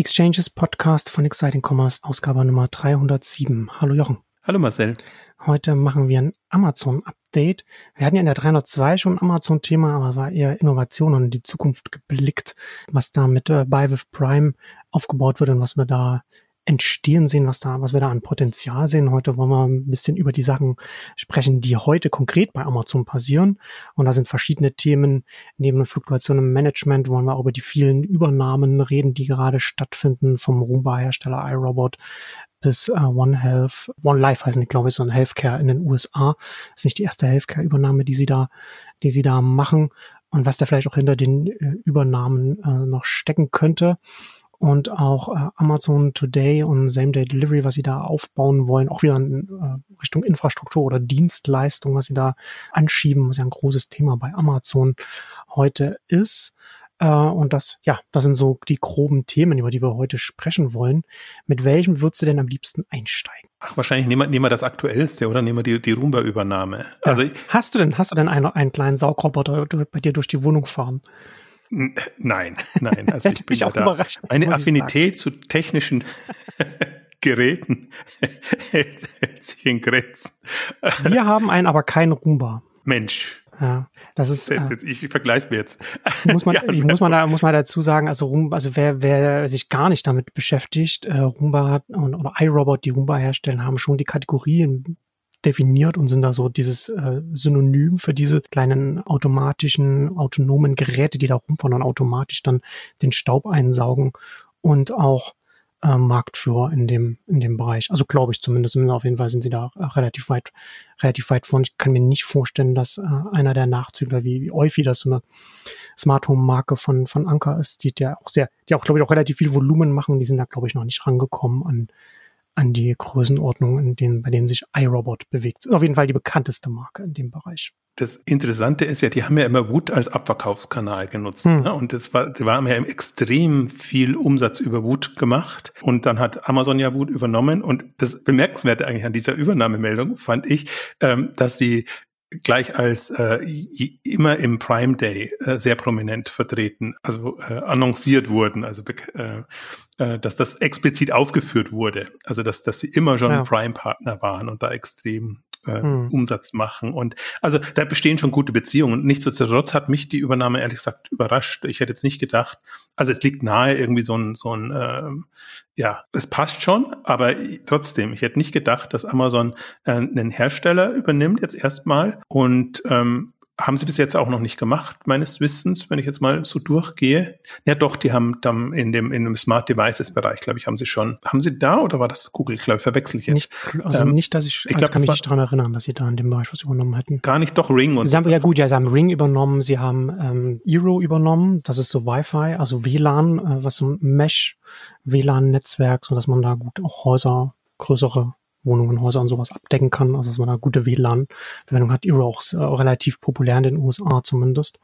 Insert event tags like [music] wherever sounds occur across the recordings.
Exchanges Podcast von Exciting Commerce, Ausgabe Nummer 307. Hallo Jochen. Hallo Marcel. Heute machen wir ein Amazon-Update. Wir hatten ja in der 302 schon ein Amazon-Thema, aber war eher Innovation und in die Zukunft geblickt, was da mit äh, Buy with Prime aufgebaut wird und was wir da entstehen sehen, was da, was wir da an Potenzial sehen. Heute wollen wir ein bisschen über die Sachen sprechen, die heute konkret bei Amazon passieren. Und da sind verschiedene Themen. Neben Fluktuation im Management wollen wir auch über die vielen Übernahmen reden, die gerade stattfinden vom Roomba-Hersteller iRobot bis äh, One Health, One Life heißen die, glaube ich, so ein Healthcare in den USA. Das ist nicht die erste Healthcare-Übernahme, die sie da, die sie da machen und was da vielleicht auch hinter den äh, Übernahmen äh, noch stecken könnte und auch äh, Amazon Today und Same Day Delivery, was sie da aufbauen wollen, auch wieder in äh, Richtung Infrastruktur oder Dienstleistung, was sie da anschieben, was ja ein großes Thema bei Amazon heute ist. Äh, und das, ja, das sind so die groben Themen, über die wir heute sprechen wollen. Mit welchem würdest du denn am liebsten einsteigen? Ach, wahrscheinlich nehmen wir, nehmen wir das Aktuellste oder nehmen wir die, die Roomba-Übernahme. Also ja. hast du denn, hast du denn einen, einen kleinen Saugroboter bei dir durch die Wohnung fahren? Nein, nein. Also [laughs] ich bin auch da. überrascht. Eine Affinität zu technischen [laughs] Geräten [laughs] hält, hält sich in Grenzen. Wir haben einen, aber keinen Roomba. Mensch. Ja, das ist. Äh, ich vergleiche mir jetzt. Muss man, ja, ich muss man da, muss man dazu sagen, also Roomba, also wer, wer sich gar nicht damit beschäftigt, äh, Roomba hat und, oder iRobot, die Roomba herstellen, haben schon die Kategorien definiert und sind da so dieses äh, Synonym für diese kleinen automatischen, autonomen Geräte, die da rumfahren und automatisch dann den Staub einsaugen und auch äh, Marktführer in dem, in dem Bereich. Also glaube ich zumindest. Auf jeden Fall sind sie da relativ weit, relativ weit vorne. Ich kann mir nicht vorstellen, dass äh, einer der Nachzügler wie, wie Eufy, das so eine Smart Home Marke von, von Anker ist, die der auch sehr, die auch, glaube ich, auch relativ viel Volumen machen. Die sind da, glaube ich, noch nicht rangekommen an, an die Größenordnung, in denen, bei denen sich iRobot bewegt. Auf jeden Fall die bekannteste Marke in dem Bereich. Das Interessante ist ja, die haben ja immer Wut als Abverkaufskanal genutzt. Hm. Ne? Und das war, die haben ja extrem viel Umsatz über Wut gemacht. Und dann hat Amazon ja Wut übernommen. Und das Bemerkenswerte eigentlich an dieser Übernahmemeldung fand ich, ähm, dass sie gleich als äh, immer im Prime Day äh, sehr prominent vertreten, also äh, annonciert wurden, also äh, äh, dass das explizit aufgeführt wurde, also dass dass sie immer schon ja. Prime Partner waren und da extrem äh, hm. Umsatz machen. Und also da bestehen schon gute Beziehungen. Und nichtsdestotrotz hat mich die Übernahme ehrlich gesagt überrascht. Ich hätte jetzt nicht gedacht, also es liegt nahe irgendwie so ein, so ein äh, ja, es passt schon, aber trotzdem, ich hätte nicht gedacht, dass Amazon äh, einen Hersteller übernimmt jetzt erstmal und ähm, haben sie bis jetzt auch noch nicht gemacht, meines Wissens, wenn ich jetzt mal so durchgehe. Ja, doch, die haben dann in dem, in dem Smart Devices Bereich, glaube ich, haben sie schon. Haben sie da oder war das Google? Ich glaube, verwechsel ich jetzt. Nicht, also ähm, nicht, dass ich, ich, glaub, ich kann mich nicht daran erinnern, dass sie da in dem Bereich was übernommen hätten. Gar nicht, doch Ring und sie so. Haben, ja gut, ja, sie haben Ring übernommen, sie haben ähm, Eero übernommen, das ist so Wi-Fi, also WLAN, äh, was so ein Mesh WLAN-Netzwerk, so dass man da gut auch Häuser, größere Wohnungen, Häuser und sowas abdecken kann, also dass man da gute WLAN-Verwendung hat. Eero auch äh, relativ populär in den USA zumindest.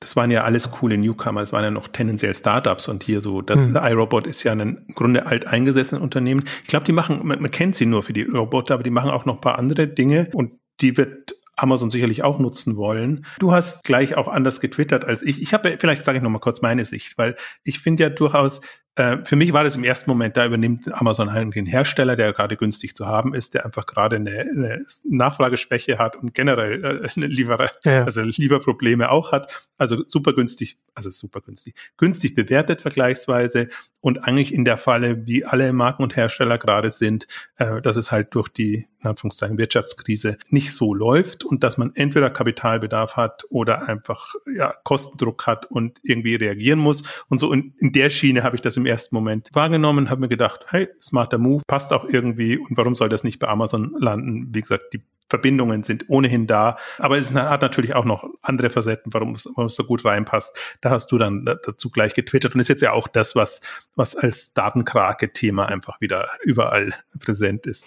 Das waren ja alles coole Newcomer, es waren ja noch tendenziell Startups und hier so, das hm. iRobot ist ja ein im Grunde alteingesessenes Unternehmen. Ich glaube, die machen, man, man kennt sie nur für die Roboter, aber die machen auch noch ein paar andere Dinge und die wird Amazon sicherlich auch nutzen wollen. Du hast gleich auch anders getwittert als ich. Ich habe, vielleicht sage ich noch mal kurz meine Sicht, weil ich finde ja durchaus, äh, für mich war das im ersten Moment, da übernimmt Amazon eigentlich einen Hersteller, der gerade günstig zu haben ist, der einfach gerade eine, eine Nachfrageschwäche hat und generell äh, eine Lieferer, ja. also Lieferprobleme auch hat. Also super günstig, also super günstig, günstig bewertet vergleichsweise und eigentlich in der Falle, wie alle Marken und Hersteller gerade sind, äh, dass es halt durch die in Anführungszeichen Wirtschaftskrise nicht so läuft und dass man entweder Kapitalbedarf hat oder einfach ja, Kostendruck hat und irgendwie reagieren muss. Und so in, in der Schiene habe ich das im ersten Moment wahrgenommen, habe mir gedacht, hey, smarter Move, passt auch irgendwie und warum soll das nicht bei Amazon landen? Wie gesagt, die Verbindungen sind ohnehin da, aber es hat natürlich auch noch andere Facetten, warum es, warum es so gut reinpasst. Da hast du dann dazu gleich getwittert und ist jetzt ja auch das, was, was als Datenkrake-Thema einfach wieder überall präsent ist.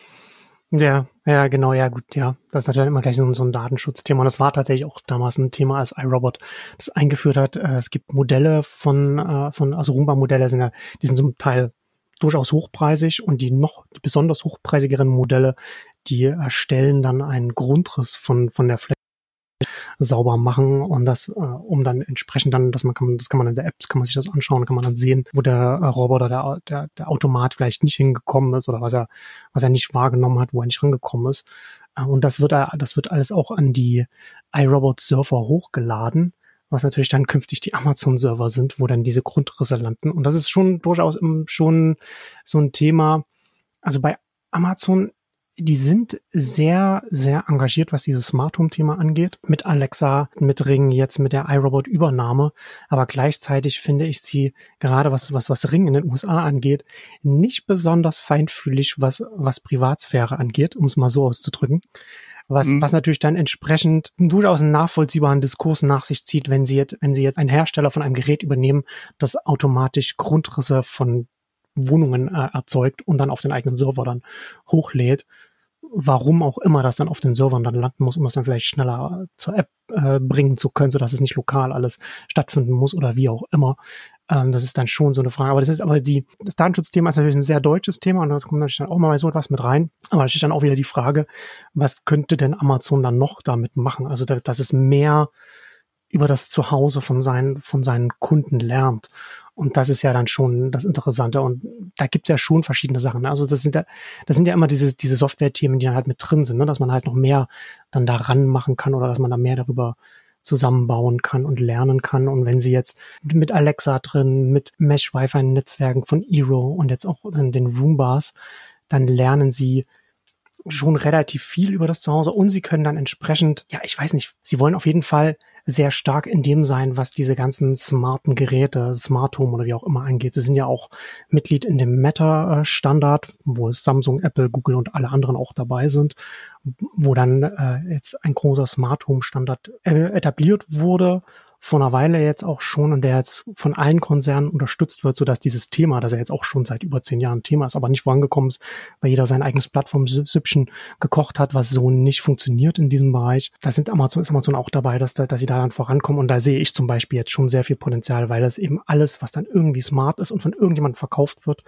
Ja, ja, genau, ja, gut, ja. Das ist natürlich immer gleich so, ein Datenschutzthema. Und das war tatsächlich auch damals ein Thema, als iRobot das eingeführt hat. Äh, es gibt Modelle von, äh, von also Roomba-Modelle sind ja, die sind zum Teil durchaus hochpreisig und die noch besonders hochpreisigeren Modelle, die erstellen dann einen Grundriss von, von der Fläche sauber machen und das, äh, um dann entsprechend dann, dass man kann, das kann man in der App, kann man sich das anschauen, kann man dann sehen, wo der äh, Roboter, der, der, der Automat vielleicht nicht hingekommen ist oder was er, was er nicht wahrgenommen hat, wo er nicht rangekommen ist. Äh, und das wird, das wird alles auch an die iRobot-Surfer hochgeladen was natürlich dann künftig die Amazon-Server sind, wo dann diese Grundrisse landen. Und das ist schon durchaus schon so ein Thema. Also bei Amazon die sind sehr, sehr engagiert, was dieses Smart Home Thema angeht. Mit Alexa, mit Ring, jetzt mit der iRobot Übernahme. Aber gleichzeitig finde ich sie, gerade was, was, was Ring in den USA angeht, nicht besonders feinfühlig, was, was Privatsphäre angeht, um es mal so auszudrücken. Was, mhm. was natürlich dann entsprechend durchaus einen nachvollziehbaren Diskurs nach sich zieht, wenn sie jetzt, wenn sie jetzt einen Hersteller von einem Gerät übernehmen, das automatisch Grundrisse von Wohnungen äh, erzeugt und dann auf den eigenen Server dann hochlädt. Warum auch immer das dann auf den Servern dann landen muss, um das dann vielleicht schneller zur App äh, bringen zu können, sodass es nicht lokal alles stattfinden muss oder wie auch immer. Ähm, das ist dann schon so eine Frage. Aber das ist aber die, das Datenschutzthema ist natürlich ein sehr deutsches Thema und das kommt natürlich dann auch mal so etwas mit rein. Aber da steht dann auch wieder die Frage, was könnte denn Amazon dann noch damit machen? Also, dass es mehr über das Zuhause von seinen, von seinen Kunden lernt. Und das ist ja dann schon das Interessante. Und da gibt es ja schon verschiedene Sachen. Ne? Also das sind ja, das sind ja immer diese, diese Software-Themen, die dann halt mit drin sind, ne? dass man halt noch mehr dann daran machen kann oder dass man da mehr darüber zusammenbauen kann und lernen kann. Und wenn sie jetzt mit Alexa drin, mit Mesh-Wi-Fi-Netzwerken von Eero und jetzt auch den Roombars, dann lernen sie schon relativ viel über das Zuhause und sie können dann entsprechend, ja, ich weiß nicht, sie wollen auf jeden Fall sehr stark in dem sein, was diese ganzen smarten Geräte, Smart Home oder wie auch immer angeht. Sie sind ja auch Mitglied in dem Meta-Standard, wo Samsung, Apple, Google und alle anderen auch dabei sind, wo dann äh, jetzt ein großer Smart Home Standard äh, etabliert wurde vor einer Weile jetzt auch schon und der jetzt von allen Konzernen unterstützt wird, sodass dieses Thema, das ja jetzt auch schon seit über zehn Jahren Thema ist, aber nicht vorangekommen ist, weil jeder sein eigenes Plattform-Süppchen gekocht hat, was so nicht funktioniert in diesem Bereich. Da sind Amazon, ist Amazon auch dabei, dass, dass sie da dann vorankommen und da sehe ich zum Beispiel jetzt schon sehr viel Potenzial, weil das eben alles, was dann irgendwie smart ist und von irgendjemandem verkauft wird,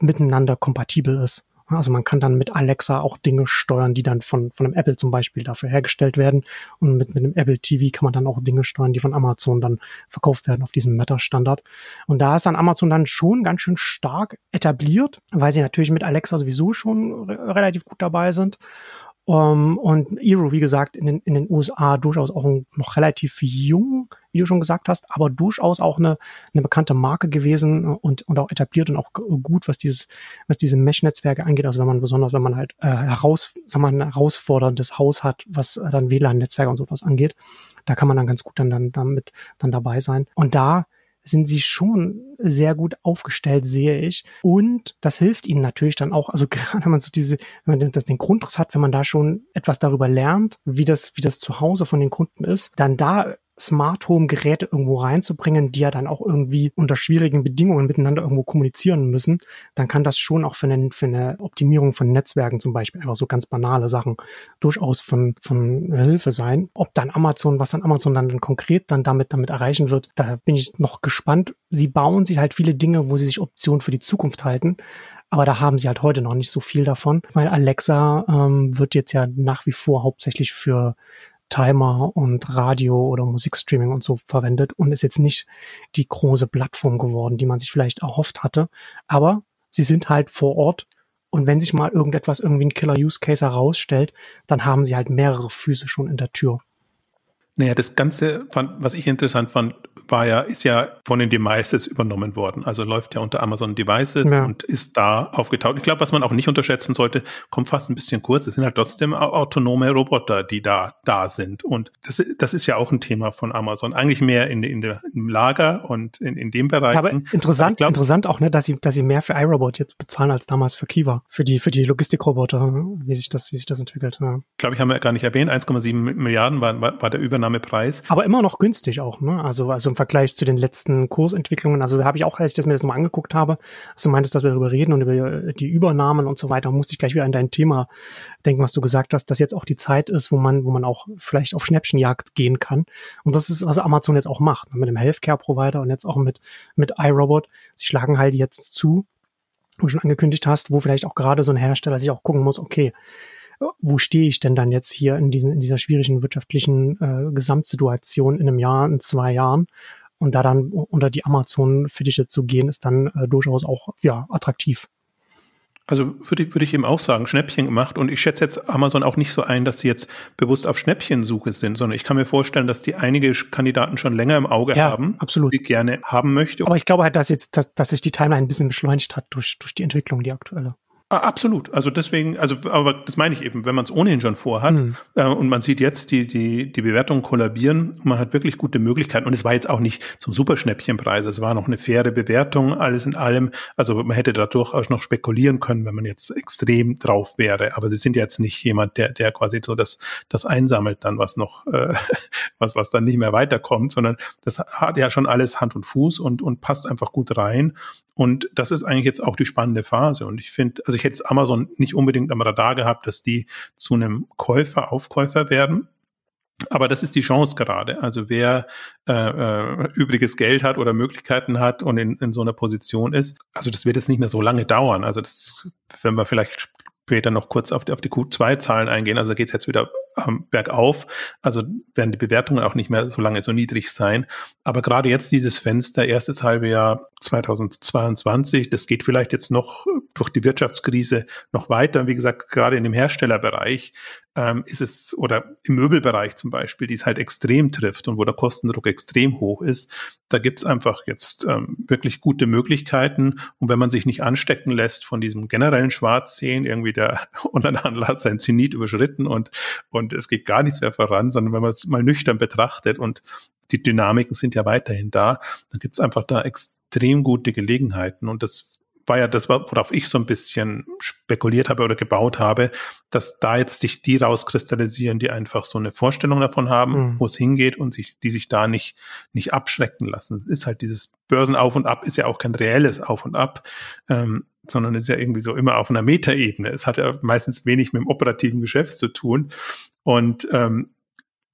miteinander kompatibel ist. Also man kann dann mit Alexa auch Dinge steuern, die dann von, von einem Apple zum Beispiel dafür hergestellt werden. Und mit, mit einem Apple TV kann man dann auch Dinge steuern, die von Amazon dann verkauft werden auf diesem Meta-Standard. Und da ist dann Amazon dann schon ganz schön stark etabliert, weil sie natürlich mit Alexa sowieso schon re relativ gut dabei sind. Um, und Eero, wie gesagt, in den, in den USA durchaus auch ein, noch relativ jung, wie du schon gesagt hast, aber durchaus auch eine, eine bekannte Marke gewesen und, und auch etabliert und auch gut, was dieses, was diese Mesh-Netzwerke angeht. Also wenn man besonders, wenn man halt äh, heraus, sagen wir mal, ein herausforderndes Haus hat, was äh, dann WLAN-Netzwerke und sowas angeht, da kann man dann ganz gut dann, dann damit dann dabei sein. Und da sind sie schon sehr gut aufgestellt, sehe ich. Und das hilft ihnen natürlich dann auch, also [laughs] gerade wenn man so diese, wenn man das den Grundriss hat, wenn man da schon etwas darüber lernt, wie das, wie das Zuhause von den Kunden ist, dann da Smart Home Geräte irgendwo reinzubringen, die ja dann auch irgendwie unter schwierigen Bedingungen miteinander irgendwo kommunizieren müssen, dann kann das schon auch für eine, für eine Optimierung von Netzwerken zum Beispiel einfach so ganz banale Sachen durchaus von, von Hilfe sein. Ob dann Amazon, was dann Amazon dann konkret dann damit, damit erreichen wird, da bin ich noch gespannt. Sie bauen sich halt viele Dinge, wo sie sich Optionen für die Zukunft halten. Aber da haben sie halt heute noch nicht so viel davon, weil Alexa ähm, wird jetzt ja nach wie vor hauptsächlich für Timer und Radio oder Musikstreaming und so verwendet und ist jetzt nicht die große Plattform geworden, die man sich vielleicht erhofft hatte. Aber sie sind halt vor Ort und wenn sich mal irgendetwas irgendwie ein Killer-Use-Case herausstellt, dann haben sie halt mehrere Füße schon in der Tür. Naja, das Ganze, was ich interessant fand, war ja, ist ja von den Devices übernommen worden. Also läuft ja unter Amazon Devices ja. und ist da aufgetaucht. Ich glaube, was man auch nicht unterschätzen sollte, kommt fast ein bisschen kurz. Es sind halt trotzdem autonome Roboter, die da, da sind. Und das, das ist ja auch ein Thema von Amazon. Eigentlich mehr in, in der, im Lager und in, in dem Bereich. Aber interessant, glaub, interessant auch, ne, dass sie, dass sie mehr für iRobot jetzt bezahlen als damals für Kiva. Für die, für die Logistikroboter, wie sich das, wie sich das entwickelt. Ja. Glaube ich, haben wir gar nicht erwähnt. 1,7 Milliarden war, war, war der Übernahme Übernahmepreis. Aber immer noch günstig auch, ne? Also, also im Vergleich zu den letzten Kursentwicklungen. Also da habe ich auch, als ich das mir das nochmal angeguckt habe, als du meintest, dass wir darüber reden und über die Übernahmen und so weiter, musste ich gleich wieder an dein Thema denken, was du gesagt hast, dass jetzt auch die Zeit ist, wo man, wo man auch vielleicht auf Schnäppchenjagd gehen kann. Und das ist, was Amazon jetzt auch macht, ne? mit dem Healthcare-Provider und jetzt auch mit, mit iRobot. Sie schlagen halt jetzt zu, wo du schon angekündigt hast, wo vielleicht auch gerade so ein Hersteller sich auch gucken muss, okay, wo stehe ich denn dann jetzt hier in, diesen, in dieser schwierigen wirtschaftlichen äh, Gesamtsituation in einem Jahr, in zwei Jahren? Und da dann unter die Amazon-Fittiche zu gehen, ist dann äh, durchaus auch ja, attraktiv. Also würde ich, würde ich eben auch sagen, Schnäppchen gemacht. Und ich schätze jetzt Amazon auch nicht so ein, dass sie jetzt bewusst auf Schnäppchensuche sind, sondern ich kann mir vorstellen, dass die einige Kandidaten schon länger im Auge ja, haben, absolut. die gerne haben möchte. Aber ich glaube halt, dass jetzt, dass, dass sich die Timeline ein bisschen beschleunigt hat durch, durch die Entwicklung, die aktuelle. Ah, absolut. Also deswegen, also aber das meine ich eben, wenn man es ohnehin schon vorhat mhm. äh, und man sieht jetzt die die die Bewertungen kollabieren, man hat wirklich gute Möglichkeiten und es war jetzt auch nicht zum Superschnäppchenpreis, es war noch eine faire Bewertung, alles in allem. Also man hätte da durchaus noch spekulieren können, wenn man jetzt extrem drauf wäre. Aber sie sind jetzt nicht jemand, der der quasi so das das einsammelt dann was noch äh, [laughs] was was dann nicht mehr weiterkommt, sondern das hat ja schon alles Hand und Fuß und und passt einfach gut rein. Und das ist eigentlich jetzt auch die spannende Phase. Und ich finde, also ich hätte Amazon nicht unbedingt am Radar gehabt, dass die zu einem Käufer, Aufkäufer werden. Aber das ist die Chance gerade. Also wer äh, äh, übriges Geld hat oder Möglichkeiten hat und in, in so einer Position ist, also das wird jetzt nicht mehr so lange dauern. Also das, wenn wir vielleicht später noch kurz auf die, auf die Q2-Zahlen eingehen, also geht es jetzt wieder ähm, bergauf. Also werden die Bewertungen auch nicht mehr so lange so niedrig sein. Aber gerade jetzt dieses Fenster, erstes halbe Jahr 2022, das geht vielleicht jetzt noch durch die Wirtschaftskrise noch weiter. Wie gesagt, gerade in dem Herstellerbereich ähm, ist es, oder im Möbelbereich zum Beispiel, die es halt extrem trifft und wo der Kostendruck extrem hoch ist, da gibt's einfach jetzt ähm, wirklich gute Möglichkeiten. Und wenn man sich nicht anstecken lässt von diesem generellen Schwarzsehen, irgendwie der [laughs] Onlinehandel hat sein Zenit überschritten und, und es geht gar nichts mehr voran, sondern wenn man es mal nüchtern betrachtet und die Dynamiken sind ja weiterhin da, dann gibt's einfach da extrem gute Gelegenheiten. Und das war ja das, worauf ich so ein bisschen spekuliert habe oder gebaut habe, dass da jetzt sich die rauskristallisieren, die einfach so eine Vorstellung davon haben, mhm. wo es hingeht und sich, die sich da nicht, nicht abschrecken lassen. ist halt dieses Börsenauf und Ab ist ja auch kein reelles Auf und Ab, ähm, sondern ist ja irgendwie so immer auf einer Metaebene. Es hat ja meistens wenig mit dem operativen Geschäft zu tun. Und ähm,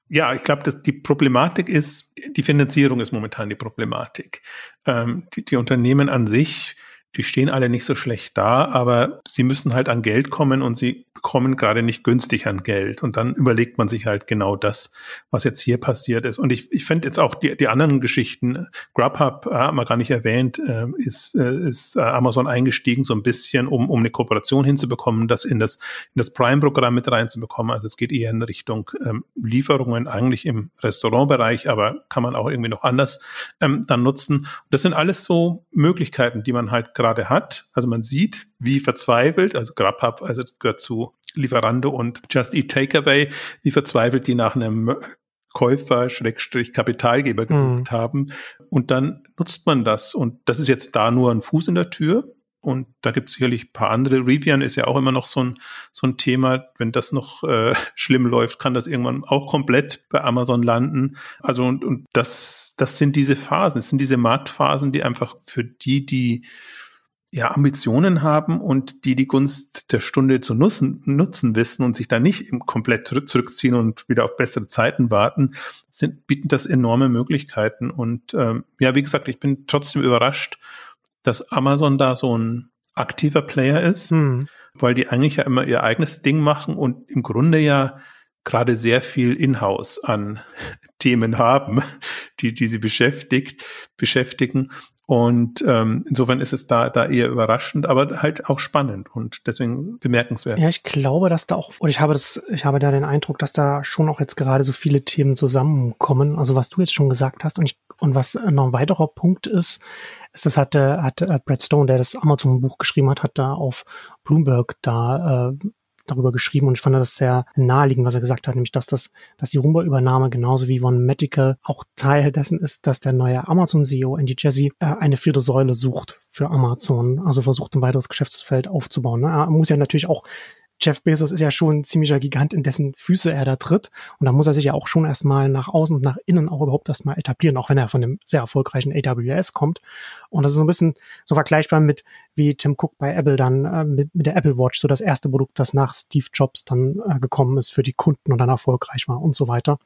ja, ich glaube, dass die Problematik ist, die Finanzierung ist momentan die Problematik. Ähm, die, die Unternehmen an sich die stehen alle nicht so schlecht da, aber sie müssen halt an Geld kommen und sie bekommen gerade nicht günstig an Geld. Und dann überlegt man sich halt genau das, was jetzt hier passiert ist. Und ich, ich finde jetzt auch die, die anderen Geschichten, Grubhub, äh, haben wir gar nicht erwähnt, äh, ist, äh, ist äh, Amazon eingestiegen, so ein bisschen, um, um eine Kooperation hinzubekommen, das in das, in das Prime-Programm mit reinzubekommen. Also es geht eher in Richtung ähm, Lieferungen, eigentlich im Restaurantbereich, aber kann man auch irgendwie noch anders ähm, dann nutzen. Das sind alles so Möglichkeiten, die man halt gerade hat. Also man sieht, wie verzweifelt, also Grubhub, also gehört zu Lieferando und Just Eat Takeaway, wie verzweifelt die nach einem Käufer, Schrägstrich Kapitalgeber gesucht mhm. haben. Und dann nutzt man das. Und das ist jetzt da nur ein Fuß in der Tür. Und da gibt es sicherlich ein paar andere. Rivian ist ja auch immer noch so ein, so ein Thema. Wenn das noch äh, [laughs] schlimm läuft, kann das irgendwann auch komplett bei Amazon landen. Also und, und das, das sind diese Phasen, das sind diese Marktphasen, die einfach für die, die ja, Ambitionen haben und die die Gunst der Stunde zu nutzen, nutzen wissen und sich da nicht komplett zurückziehen und wieder auf bessere Zeiten warten, sind, bieten das enorme Möglichkeiten. Und ähm, ja, wie gesagt, ich bin trotzdem überrascht, dass Amazon da so ein aktiver Player ist, hm. weil die eigentlich ja immer ihr eigenes Ding machen und im Grunde ja gerade sehr viel Inhouse an [laughs] Themen haben, die, die sie beschäftigt, beschäftigen. Und ähm, insofern ist es da, da eher überraschend, aber halt auch spannend und deswegen bemerkenswert. Ja, ich glaube, dass da auch, oder ich habe das, ich habe da den Eindruck, dass da schon auch jetzt gerade so viele Themen zusammenkommen. Also was du jetzt schon gesagt hast und ich, und was noch ein weiterer Punkt ist, ist, das hat, hat äh, Brad Stone, der das Amazon-Buch geschrieben hat, hat da auf Bloomberg da äh, darüber geschrieben und ich fand das sehr naheliegend, was er gesagt hat, nämlich dass das, dass die Rumba-Übernahme genauso wie One Medical auch Teil dessen ist, dass der neue Amazon-CEO Andy Jassy äh, eine vierte Säule sucht für Amazon, also versucht ein weiteres Geschäftsfeld aufzubauen. Ne? Er muss ja natürlich auch Jeff Bezos ist ja schon ein ziemlicher Gigant, in dessen Füße er da tritt. Und da muss er sich ja auch schon erstmal nach außen und nach innen auch überhaupt erstmal etablieren, auch wenn er von dem sehr erfolgreichen AWS kommt. Und das ist so ein bisschen so vergleichbar mit, wie Tim Cook bei Apple dann äh, mit, mit der Apple Watch, so das erste Produkt, das nach Steve Jobs dann äh, gekommen ist für die Kunden und dann erfolgreich war und so weiter.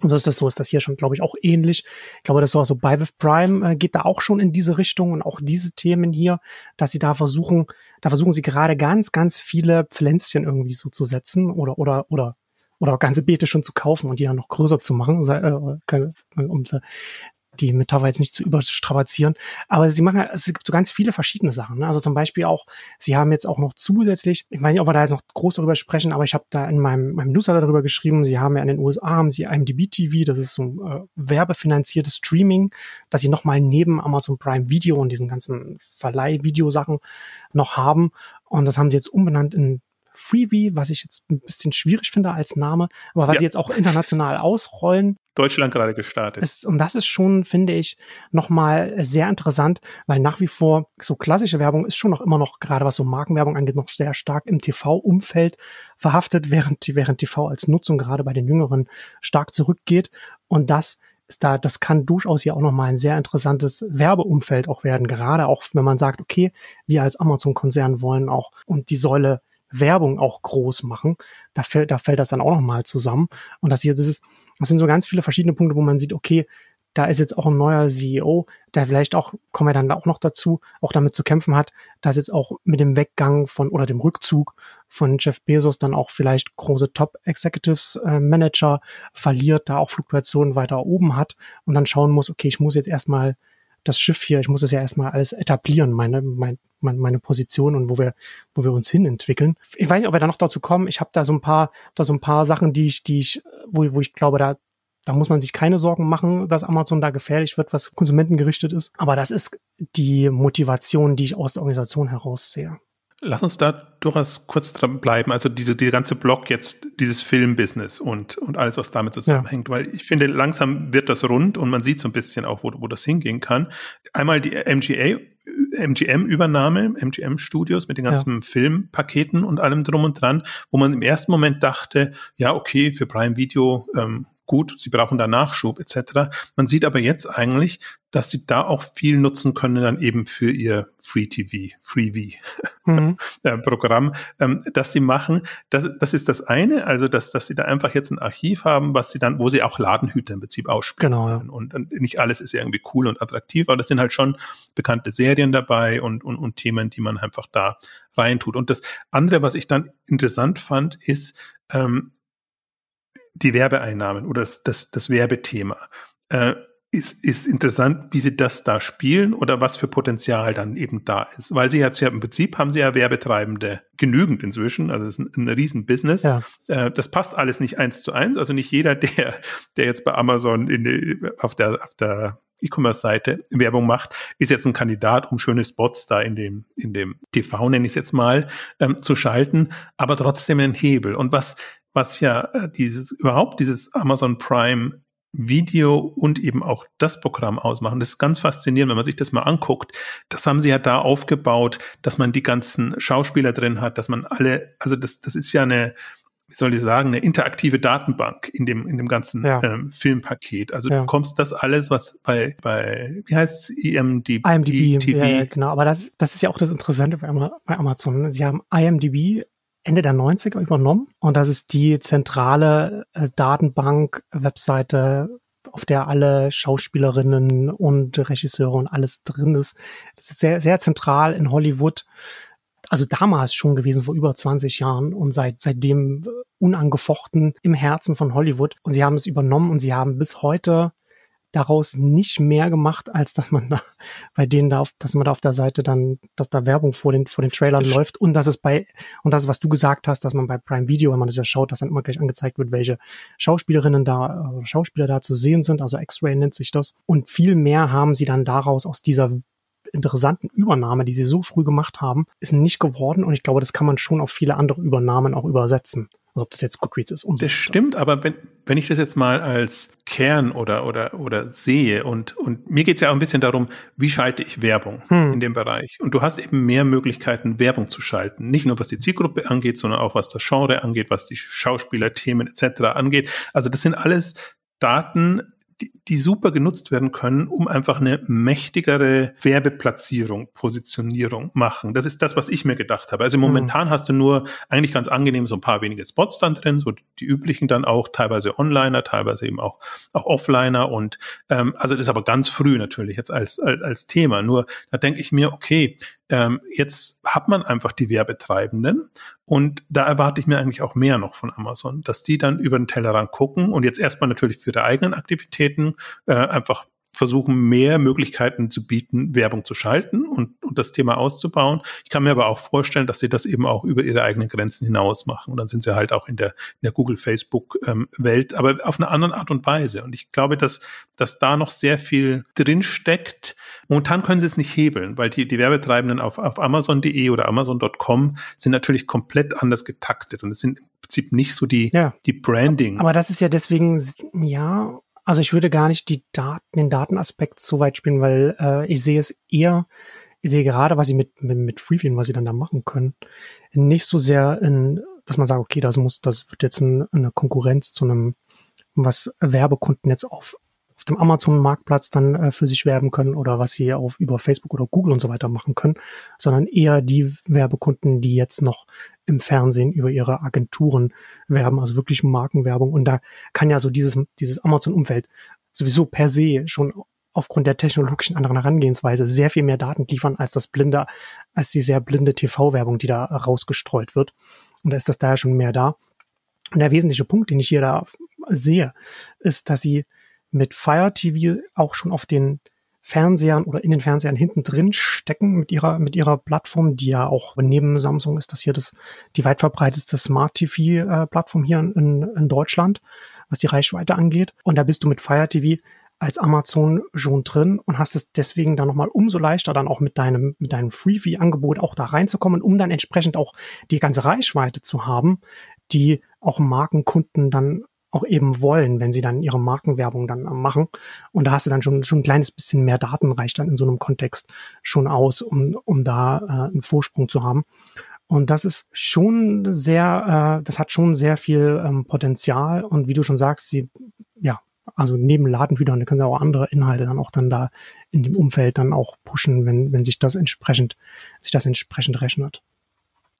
Und so ist das so, ist das hier schon, glaube ich, auch ähnlich. Ich glaube, das so also bei With Prime äh, geht da auch schon in diese Richtung und auch diese Themen hier, dass sie da versuchen, da versuchen sie gerade ganz, ganz viele Pflänzchen irgendwie so zu setzen oder oder oder oder ganze Beete schon zu kaufen und die dann noch größer zu machen, äh, um die Metapher jetzt nicht zu überstrapazieren. Aber sie machen, es gibt so ganz viele verschiedene Sachen. Ne? Also zum Beispiel auch, sie haben jetzt auch noch zusätzlich, ich weiß nicht, ob wir da jetzt noch groß darüber sprechen, aber ich habe da in meinem, meinem Newsletter darüber geschrieben, sie haben ja in den USA, haben sie IMDb TV, das ist so ein äh, werbefinanziertes Streaming, dass sie nochmal neben Amazon Prime Video und diesen ganzen Verleih-Video-Sachen noch haben. Und das haben sie jetzt umbenannt in Freebie, was ich jetzt ein bisschen schwierig finde als Name, aber was ja. sie jetzt auch international ausrollen. Deutschland gerade gestartet. Ist, und das ist schon, finde ich, nochmal sehr interessant, weil nach wie vor so klassische Werbung ist schon noch immer noch, gerade was so Markenwerbung angeht, noch sehr stark im TV-Umfeld verhaftet, [laughs] während, während TV als Nutzung gerade bei den Jüngeren stark zurückgeht. Und das ist da, das kann durchaus ja auch nochmal ein sehr interessantes Werbeumfeld auch werden, gerade auch wenn man sagt, okay, wir als Amazon-Konzern wollen auch und die Säule Werbung auch groß machen. Da fällt, da fällt das dann auch nochmal zusammen. Und das hier, das ist, das sind so ganz viele verschiedene Punkte, wo man sieht, okay, da ist jetzt auch ein neuer CEO, der vielleicht auch, kommen wir dann auch noch dazu, auch damit zu kämpfen hat, dass jetzt auch mit dem Weggang von oder dem Rückzug von Jeff Bezos dann auch vielleicht große Top-Executives, äh, Manager verliert, da auch Fluktuationen weiter oben hat und dann schauen muss, okay, ich muss jetzt erstmal das Schiff hier, ich muss es ja erstmal alles etablieren, meine, mein, meine Position und wo wir, wo wir uns hin entwickeln. Ich weiß nicht, ob wir da noch dazu kommen. Ich habe da so ein paar, da so ein paar Sachen, die ich, die ich, wo, wo ich glaube, da, da muss man sich keine Sorgen machen, dass Amazon da gefährlich wird, was konsumentengerichtet ist. Aber das ist die Motivation, die ich aus der Organisation heraus sehe. Lass uns da durchaus kurz dran bleiben. Also diese, die ganze Block jetzt, dieses Filmbusiness und, und alles, was damit zusammenhängt. Ja. Weil ich finde, langsam wird das rund und man sieht so ein bisschen auch, wo, wo das hingehen kann. Einmal die MGA, MGM-Übernahme, MGM-Studios mit den ganzen ja. Filmpaketen und allem drum und dran, wo man im ersten Moment dachte, ja, okay, für Prime Video ähm, gut, sie brauchen da Nachschub etc. Man sieht aber jetzt eigentlich, dass sie da auch viel nutzen können dann eben für ihr Free TV, Freevee mhm. [laughs] Äh, Programm, ähm, das sie machen. Das, das ist das eine, also dass, dass sie da einfach jetzt ein Archiv haben, was sie dann, wo sie auch Ladenhüter im Prinzip ausspielen genau, ja. Und, und nicht alles ist irgendwie cool und attraktiv, aber das sind halt schon bekannte Serien dabei und, und, und Themen, die man einfach da reintut. Und das andere, was ich dann interessant fand, ist, ähm, die Werbeeinnahmen oder das, das, das Werbethema. Äh, ist, ist interessant, wie sie das da spielen oder was für Potenzial dann eben da ist. Weil sie jetzt ja im Prinzip haben sie ja Werbetreibende genügend inzwischen, also es ist ein, ein Riesenbusiness. Ja. Äh, das passt alles nicht eins zu eins. Also nicht jeder, [laughs] der, der jetzt bei Amazon in, auf der, auf der E-Commerce-Seite Werbung macht, ist jetzt ein Kandidat, um schöne Spots da in dem, in dem TV, nenne ich es jetzt mal, ähm, zu schalten, aber trotzdem einen Hebel. Und was was ja äh, dieses, überhaupt dieses Amazon Prime Video und eben auch das Programm ausmachen. Das ist ganz faszinierend, wenn man sich das mal anguckt. Das haben sie ja da aufgebaut, dass man die ganzen Schauspieler drin hat, dass man alle, also das, das ist ja eine, wie soll ich sagen, eine interaktive Datenbank in dem, in dem ganzen ja. ähm, Filmpaket. Also ja. du kommst das alles, was bei, bei, wie heißt es, IMDb, IMDb TV. Ja, genau, aber das, das ist ja auch das Interessante bei Amazon. Sie haben IMDb Ende der 90er übernommen und das ist die zentrale äh, Datenbank, Webseite, auf der alle Schauspielerinnen und Regisseure und alles drin ist. Das ist sehr, sehr zentral in Hollywood. Also damals schon gewesen, vor über 20 Jahren und seit, seitdem unangefochten im Herzen von Hollywood. Und sie haben es übernommen und sie haben bis heute daraus nicht mehr gemacht, als dass man da bei denen da auf, dass man da auf der Seite dann, dass da Werbung vor den, vor den Trailern das läuft und dass es bei, und das, was du gesagt hast, dass man bei Prime Video, wenn man das ja schaut, dass dann immer gleich angezeigt wird, welche Schauspielerinnen da, äh, Schauspieler da zu sehen sind, also X-Ray nennt sich das. Und viel mehr haben sie dann daraus aus dieser interessanten Übernahme, die sie so früh gemacht haben, ist nicht geworden und ich glaube, das kann man schon auf viele andere Übernahmen auch übersetzen. Also ob das jetzt Goodreads ist und so. Das stimmt, aber wenn, wenn ich das jetzt mal als Kern oder, oder, oder sehe und, und mir geht es ja auch ein bisschen darum, wie schalte ich Werbung hm. in dem Bereich? Und du hast eben mehr Möglichkeiten, Werbung zu schalten. Nicht nur was die Zielgruppe angeht, sondern auch was das Genre angeht, was die Schauspieler, Themen etc. angeht. Also das sind alles Daten, die, super genutzt werden können, um einfach eine mächtigere Werbeplatzierung, Positionierung machen. Das ist das, was ich mir gedacht habe. Also mhm. momentan mhm. hast du nur eigentlich ganz angenehm so ein paar wenige Spots dann drin, so die üblichen dann auch, teilweise Onliner, teilweise eben auch, auch Offliner und ähm, also das ist aber ganz früh natürlich jetzt als, als, als Thema. Nur da denke ich mir, okay, ähm, jetzt hat man einfach die Werbetreibenden und da erwarte ich mir eigentlich auch mehr noch von Amazon, dass die dann über den Tellerrand gucken und jetzt erstmal natürlich für ihre eigenen Aktivitäten äh, einfach versuchen, mehr Möglichkeiten zu bieten, Werbung zu schalten und, und das Thema auszubauen. Ich kann mir aber auch vorstellen, dass sie das eben auch über ihre eigenen Grenzen hinaus machen. Und dann sind sie halt auch in der, in der Google, Facebook-Welt, ähm, aber auf eine andere Art und Weise. Und ich glaube, dass, dass da noch sehr viel drinsteckt. Momentan können sie es nicht hebeln, weil die, die Werbetreibenden auf, auf Amazon.de oder Amazon.com sind natürlich komplett anders getaktet. Und es sind im Prinzip nicht so die, ja. die Branding. Aber das ist ja deswegen, ja, also ich würde gar nicht die Daten, den Datenaspekt so weit spielen, weil äh, ich sehe es eher, ich sehe gerade, was sie mit, mit, mit Freefeed, was sie dann da machen können, nicht so sehr in, dass man sagt, okay, das muss, das wird jetzt ein, eine Konkurrenz zu einem, was Werbekunden jetzt auf auf dem Amazon-Marktplatz dann äh, für sich werben können oder was sie auf über Facebook oder Google und so weiter machen können, sondern eher die Werbekunden, die jetzt noch im Fernsehen über ihre Agenturen werben, also wirklich Markenwerbung. Und da kann ja so dieses, dieses Amazon-Umfeld sowieso per se schon aufgrund der technologischen anderen Herangehensweise sehr viel mehr Daten liefern als das blinde, als die sehr blinde TV-Werbung, die da rausgestreut wird. Und da ist das daher schon mehr da. Und der wesentliche Punkt, den ich hier da sehe, ist, dass sie mit Fire TV auch schon auf den Fernsehern oder in den Fernsehern hinten drin stecken mit ihrer, mit ihrer Plattform, die ja auch neben Samsung ist das hier das, die weit verbreitetste Smart TV äh, Plattform hier in, in Deutschland, was die Reichweite angeht. Und da bist du mit Fire TV als Amazon schon drin und hast es deswegen dann nochmal umso leichter, dann auch mit deinem, mit deinem Freebie-Angebot auch da reinzukommen, um dann entsprechend auch die ganze Reichweite zu haben, die auch Markenkunden dann auch eben wollen, wenn sie dann ihre Markenwerbung dann machen. Und da hast du dann schon, schon ein kleines bisschen mehr Daten reicht dann in so einem Kontext schon aus, um, um da äh, einen Vorsprung zu haben. Und das ist schon sehr, äh, das hat schon sehr viel ähm, Potenzial. Und wie du schon sagst, sie, ja, also neben Ladenhütern, da können sie auch andere Inhalte dann auch dann da in dem Umfeld dann auch pushen, wenn, wenn sich das entsprechend, sich das entsprechend rechnet.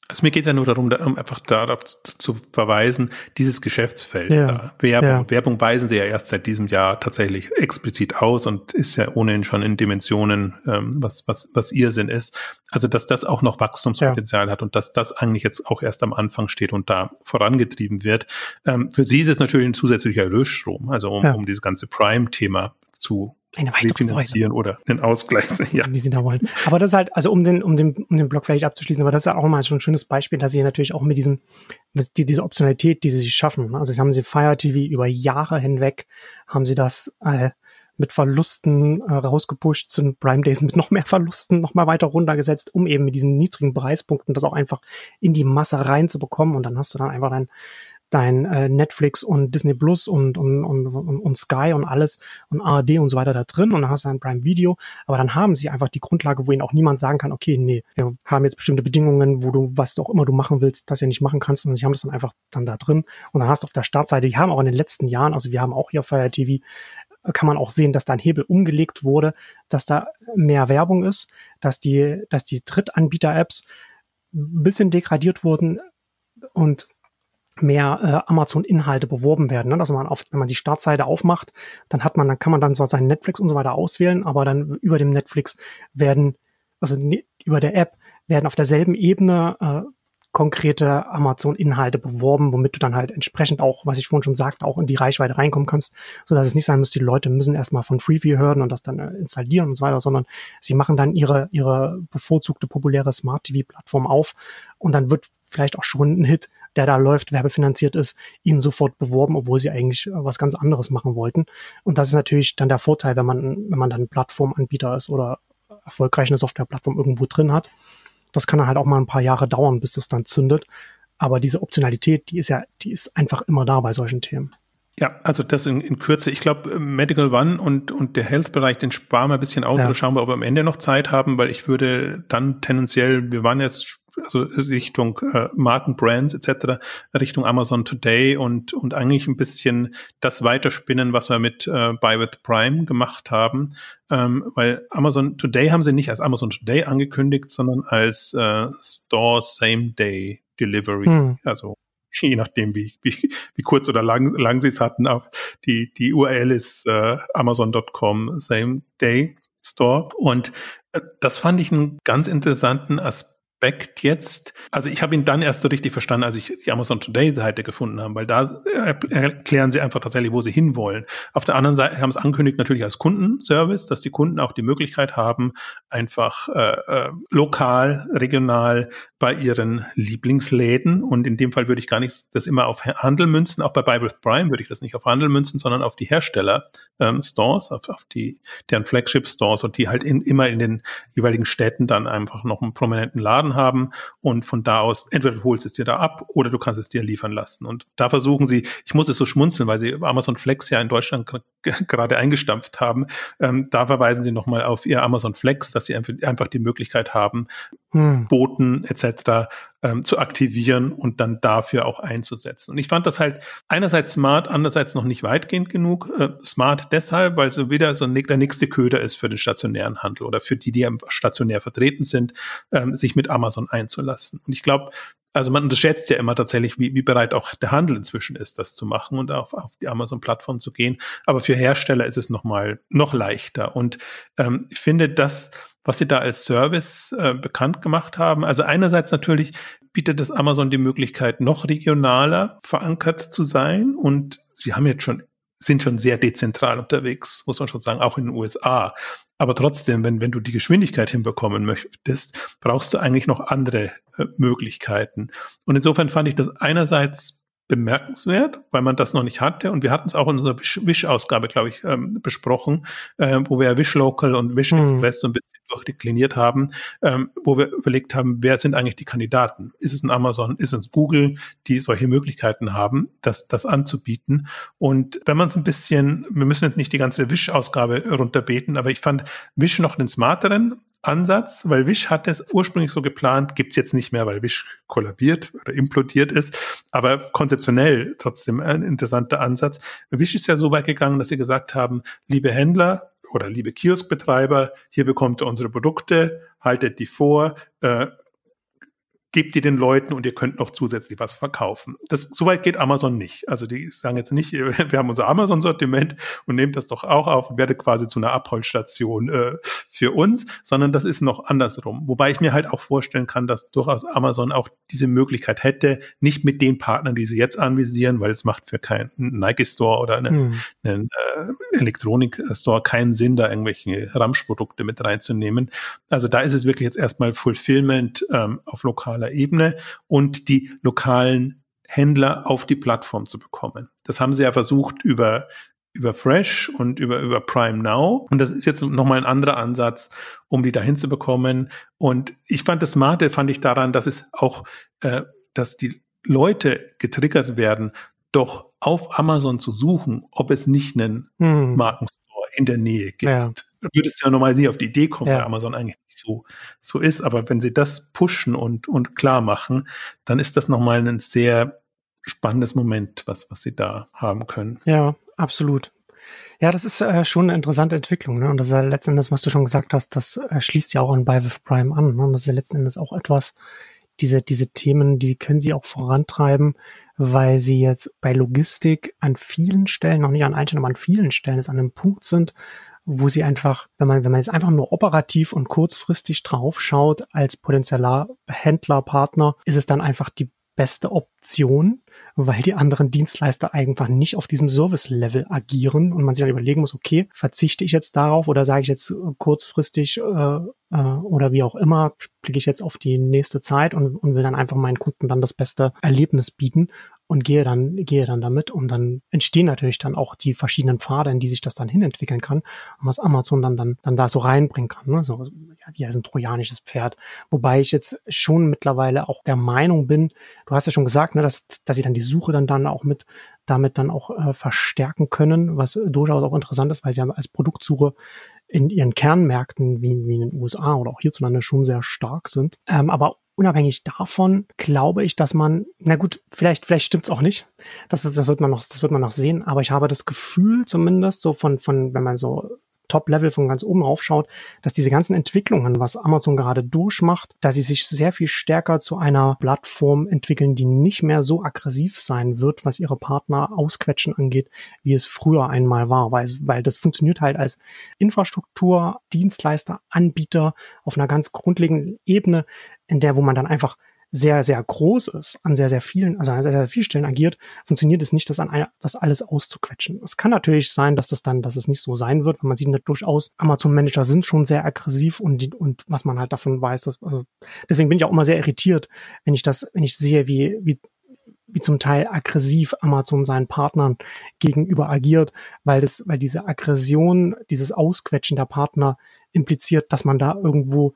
Also mir geht es ja nur darum, da, um einfach darauf zu, zu, verweisen, dieses Geschäftsfeld, ja. da, Werbung, ja. Werbung weisen sie ja erst seit diesem Jahr tatsächlich explizit aus und ist ja ohnehin schon in Dimensionen, ähm, was, was, was ihr Sinn ist. Also dass das auch noch Wachstumspotenzial ja. hat und dass das eigentlich jetzt auch erst am Anfang steht und da vorangetrieben wird. Ähm, für sie ist es natürlich ein zusätzlicher Erlösstrom, also um, um dieses ganze Prime-Thema zu eine refinanzieren oder einen Ausgleich. [laughs] Ja. Die sie da wollen. Aber das ist halt, also um den, um den, um den Block vielleicht abzuschließen, aber das ist ja auch mal schon ein schönes Beispiel, dass sie natürlich auch mit diesem, mit die, diese Optionalität, die sie sich schaffen. Also sie haben sie Fire TV über Jahre hinweg, haben sie das äh, mit Verlusten äh, rausgepusht, zu Prime Days mit noch mehr Verlusten noch mal weiter runtergesetzt, um eben mit diesen niedrigen Preispunkten das auch einfach in die Masse reinzubekommen. Und dann hast du dann einfach dein dein äh, Netflix und Disney Plus und, und, und, und Sky und alles und ARD und so weiter da drin und dann hast du ein Prime Video, aber dann haben sie einfach die Grundlage, wo ihnen auch niemand sagen kann, okay, nee, wir haben jetzt bestimmte Bedingungen, wo du, was du auch immer du machen willst, das ja nicht machen kannst. Und sie haben das dann einfach dann da drin. Und dann hast du auf der Startseite, die haben auch in den letzten Jahren, also wir haben auch hier Fire TV, kann man auch sehen, dass da ein Hebel umgelegt wurde, dass da mehr Werbung ist, dass die, dass die Drittanbieter-Apps ein bisschen degradiert wurden und mehr äh, Amazon-Inhalte beworben werden. Ne? Dass man auf, wenn man die Startseite aufmacht, dann hat man, dann kann man dann zwar seinen Netflix und so weiter auswählen, aber dann über dem Netflix werden, also über der App werden auf derselben Ebene äh, konkrete Amazon-Inhalte beworben, womit du dann halt entsprechend auch, was ich vorhin schon sagte, auch in die Reichweite reinkommen kannst, so dass es nicht sein muss, die Leute müssen erstmal von Freeview hören und das dann äh, installieren und so weiter, sondern sie machen dann ihre, ihre bevorzugte populäre Smart TV-Plattform auf und dann wird vielleicht auch schon ein Hit der da läuft, werbefinanziert ist, ihnen sofort beworben, obwohl sie eigentlich äh, was ganz anderes machen wollten. Und das ist natürlich dann der Vorteil, wenn man, wenn man dann Plattformanbieter ist oder erfolgreich eine Softwareplattform irgendwo drin hat. Das kann dann halt auch mal ein paar Jahre dauern, bis das dann zündet. Aber diese Optionalität, die ist ja, die ist einfach immer da bei solchen Themen. Ja, also das in, in Kürze. Ich glaube, Medical One und, und der Health-Bereich, den sparen wir ein bisschen aus ja. oder schauen wir, ob wir am Ende noch Zeit haben, weil ich würde dann tendenziell, wir waren jetzt also Richtung äh, Markenbrands etc., Richtung Amazon Today und, und eigentlich ein bisschen das weiterspinnen, was wir mit äh, Buy with Prime gemacht haben. Ähm, weil Amazon Today haben sie nicht als Amazon Today angekündigt, sondern als äh, Store Same Day Delivery. Hm. Also je nachdem, wie, wie, wie kurz oder lang, lang sie es hatten. Auch die, die URL ist äh, amazon.com Same Day Store. Und äh, das fand ich einen ganz interessanten Aspekt Aspekt jetzt, also ich habe ihn dann erst so richtig verstanden, als ich die Amazon Today Seite gefunden habe, weil da erklären sie einfach tatsächlich, wo sie hinwollen. Auf der anderen Seite haben es angekündigt natürlich als Kundenservice, dass die Kunden auch die Möglichkeit haben, einfach äh, äh, lokal, regional bei ihren Lieblingsläden und in dem Fall würde ich gar nicht das immer auf Handel münzen, auch bei Bible Prime würde ich das nicht auf Handel münzen, sondern auf die Hersteller ähm, auf, auf die deren Flagship Stores und die halt in, immer in den jeweiligen Städten dann einfach noch einen prominenten Laden haben und von da aus entweder du holst es dir da ab oder du kannst es dir liefern lassen. Und da versuchen sie, ich muss es so schmunzeln, weil sie Amazon Flex ja in Deutschland [laughs] gerade eingestampft haben. Ähm, da verweisen sie nochmal auf ihr Amazon Flex, dass sie einfach die Möglichkeit haben, hm. Boten etc. Ähm, zu aktivieren und dann dafür auch einzusetzen. Und ich fand das halt einerseits smart, andererseits noch nicht weitgehend genug. Äh, smart deshalb, weil so wieder so der nächste Köder ist für den stationären Handel oder für die, die stationär vertreten sind, ähm, sich mit Amazon einzulassen. Und ich glaube, also man unterschätzt ja immer tatsächlich, wie, wie bereit auch der Handel inzwischen ist, das zu machen und auf, auf die Amazon-Plattform zu gehen. Aber für Hersteller ist es noch mal noch leichter. Und ähm, ich finde, dass was sie da als Service äh, bekannt gemacht haben. Also einerseits natürlich bietet das Amazon die Möglichkeit, noch regionaler verankert zu sein. Und sie haben jetzt schon sind schon sehr dezentral unterwegs, muss man schon sagen, auch in den USA. Aber trotzdem, wenn, wenn du die Geschwindigkeit hinbekommen möchtest, brauchst du eigentlich noch andere äh, Möglichkeiten. Und insofern fand ich das einerseits bemerkenswert, weil man das noch nicht hatte. Und wir hatten es auch in unserer Wish-Ausgabe, glaube ich, ähm, besprochen, äh, wo wir Wish Local und Wish mhm. Express so ein bisschen durchdekliniert haben, ähm, wo wir überlegt haben, wer sind eigentlich die Kandidaten? Ist es ein Amazon, ist es Google, die solche Möglichkeiten haben, das, das anzubieten? Und wenn man es ein bisschen, wir müssen jetzt nicht die ganze Wish-Ausgabe runterbeten, aber ich fand Wish noch den smarteren Ansatz, weil Wish hat es ursprünglich so geplant, gibt's jetzt nicht mehr, weil Wish kollabiert oder implodiert ist, aber konzeptionell trotzdem ein interessanter Ansatz. Wish ist ja so weit gegangen, dass sie gesagt haben, liebe Händler oder liebe Kioskbetreiber, hier bekommt ihr unsere Produkte, haltet die vor, äh, gebt die den Leuten und ihr könnt noch zusätzlich was verkaufen. Das, soweit geht Amazon nicht. Also die sagen jetzt nicht, [laughs] wir haben unser Amazon-Sortiment und nehmt das doch auch auf und werdet quasi zu einer Abholstation äh, für uns, sondern das ist noch andersrum. Wobei ich mir halt auch vorstellen kann, dass durchaus Amazon auch diese Möglichkeit hätte, nicht mit den Partnern, die sie jetzt anvisieren, weil es macht für keinen Nike-Store oder einen, hm. einen äh, Elektronik-Store keinen Sinn, da irgendwelche Ramsch-Produkte mit reinzunehmen. Also da ist es wirklich jetzt erstmal Fulfillment ähm, auf lokale lokaler Ebene und die lokalen Händler auf die Plattform zu bekommen. Das haben sie ja versucht über über Fresh und über, über Prime Now. Und das ist jetzt nochmal ein anderer Ansatz, um die dahin zu bekommen. Und ich fand das Smarte, fand ich daran, dass es auch, äh, dass die Leute getriggert werden, doch auf Amazon zu suchen, ob es nicht einen hm. Markenstore in der Nähe gibt. Ja würdest du ja normalerweise nicht auf die Idee kommen, ja. weil Amazon eigentlich nicht so, so ist. Aber wenn sie das pushen und, und klar machen, dann ist das nochmal ein sehr spannendes Moment, was, was sie da haben können. Ja, absolut. Ja, das ist äh, schon eine interessante Entwicklung. Ne? Und das ist ja letzten Endes, was du schon gesagt hast, das äh, schließt ja auch an Biviv Prime an. Ne? Und das ist ja letzten Endes auch etwas, diese, diese Themen, die können sie auch vorantreiben, weil sie jetzt bei Logistik an vielen Stellen, noch nicht an allen Stellen, aber an vielen Stellen es an einem Punkt sind, wo sie einfach, wenn man, wenn man jetzt einfach nur operativ und kurzfristig draufschaut als potenzieller Händler, Partner, ist es dann einfach die beste Option, weil die anderen Dienstleister einfach nicht auf diesem Service-Level agieren und man sich dann überlegen muss, okay, verzichte ich jetzt darauf oder sage ich jetzt kurzfristig äh, äh, oder wie auch immer, blicke ich jetzt auf die nächste Zeit und, und will dann einfach meinen Kunden dann das beste Erlebnis bieten und gehe dann, gehe dann damit und dann entstehen natürlich dann auch die verschiedenen Pfade, in die sich das dann hinentwickeln kann und was Amazon dann, dann, dann da so reinbringen kann. Ne? So, ja, wie heißt ein trojanisches Pferd. Wobei ich jetzt schon mittlerweile auch der Meinung bin, du hast ja schon gesagt, ne, dass, dass sie dann die Suche dann, dann auch mit damit dann auch äh, verstärken können, was durchaus auch interessant ist, weil sie ja als Produktsuche in ihren Kernmärkten wie, wie in den USA oder auch hierzulande schon sehr stark sind. Ähm, aber unabhängig davon glaube ich, dass man, na gut, vielleicht, vielleicht stimmt's auch nicht. Das, das wird man noch, das wird man noch sehen. Aber ich habe das Gefühl, zumindest so von, von, wenn man so Top-Level von ganz oben raufschaut, dass diese ganzen Entwicklungen, was Amazon gerade durchmacht, dass sie sich sehr viel stärker zu einer Plattform entwickeln, die nicht mehr so aggressiv sein wird, was ihre Partner ausquetschen angeht, wie es früher einmal war, weil, weil das funktioniert halt als Infrastruktur, Dienstleister, Anbieter auf einer ganz grundlegenden Ebene, in der, wo man dann einfach sehr, sehr groß ist, an sehr, sehr vielen, also an sehr, sehr vielen Stellen agiert, funktioniert es nicht, das, an, das alles auszuquetschen. Es kann natürlich sein, dass das dann, dass es nicht so sein wird, weil man sieht nicht durchaus, Amazon-Manager sind schon sehr aggressiv und, und was man halt davon weiß, dass, also deswegen bin ich auch immer sehr irritiert, wenn ich das, wenn ich sehe, wie, wie wie zum Teil aggressiv Amazon seinen Partnern gegenüber agiert, weil das, weil diese Aggression, dieses Ausquetschen der Partner impliziert, dass man da irgendwo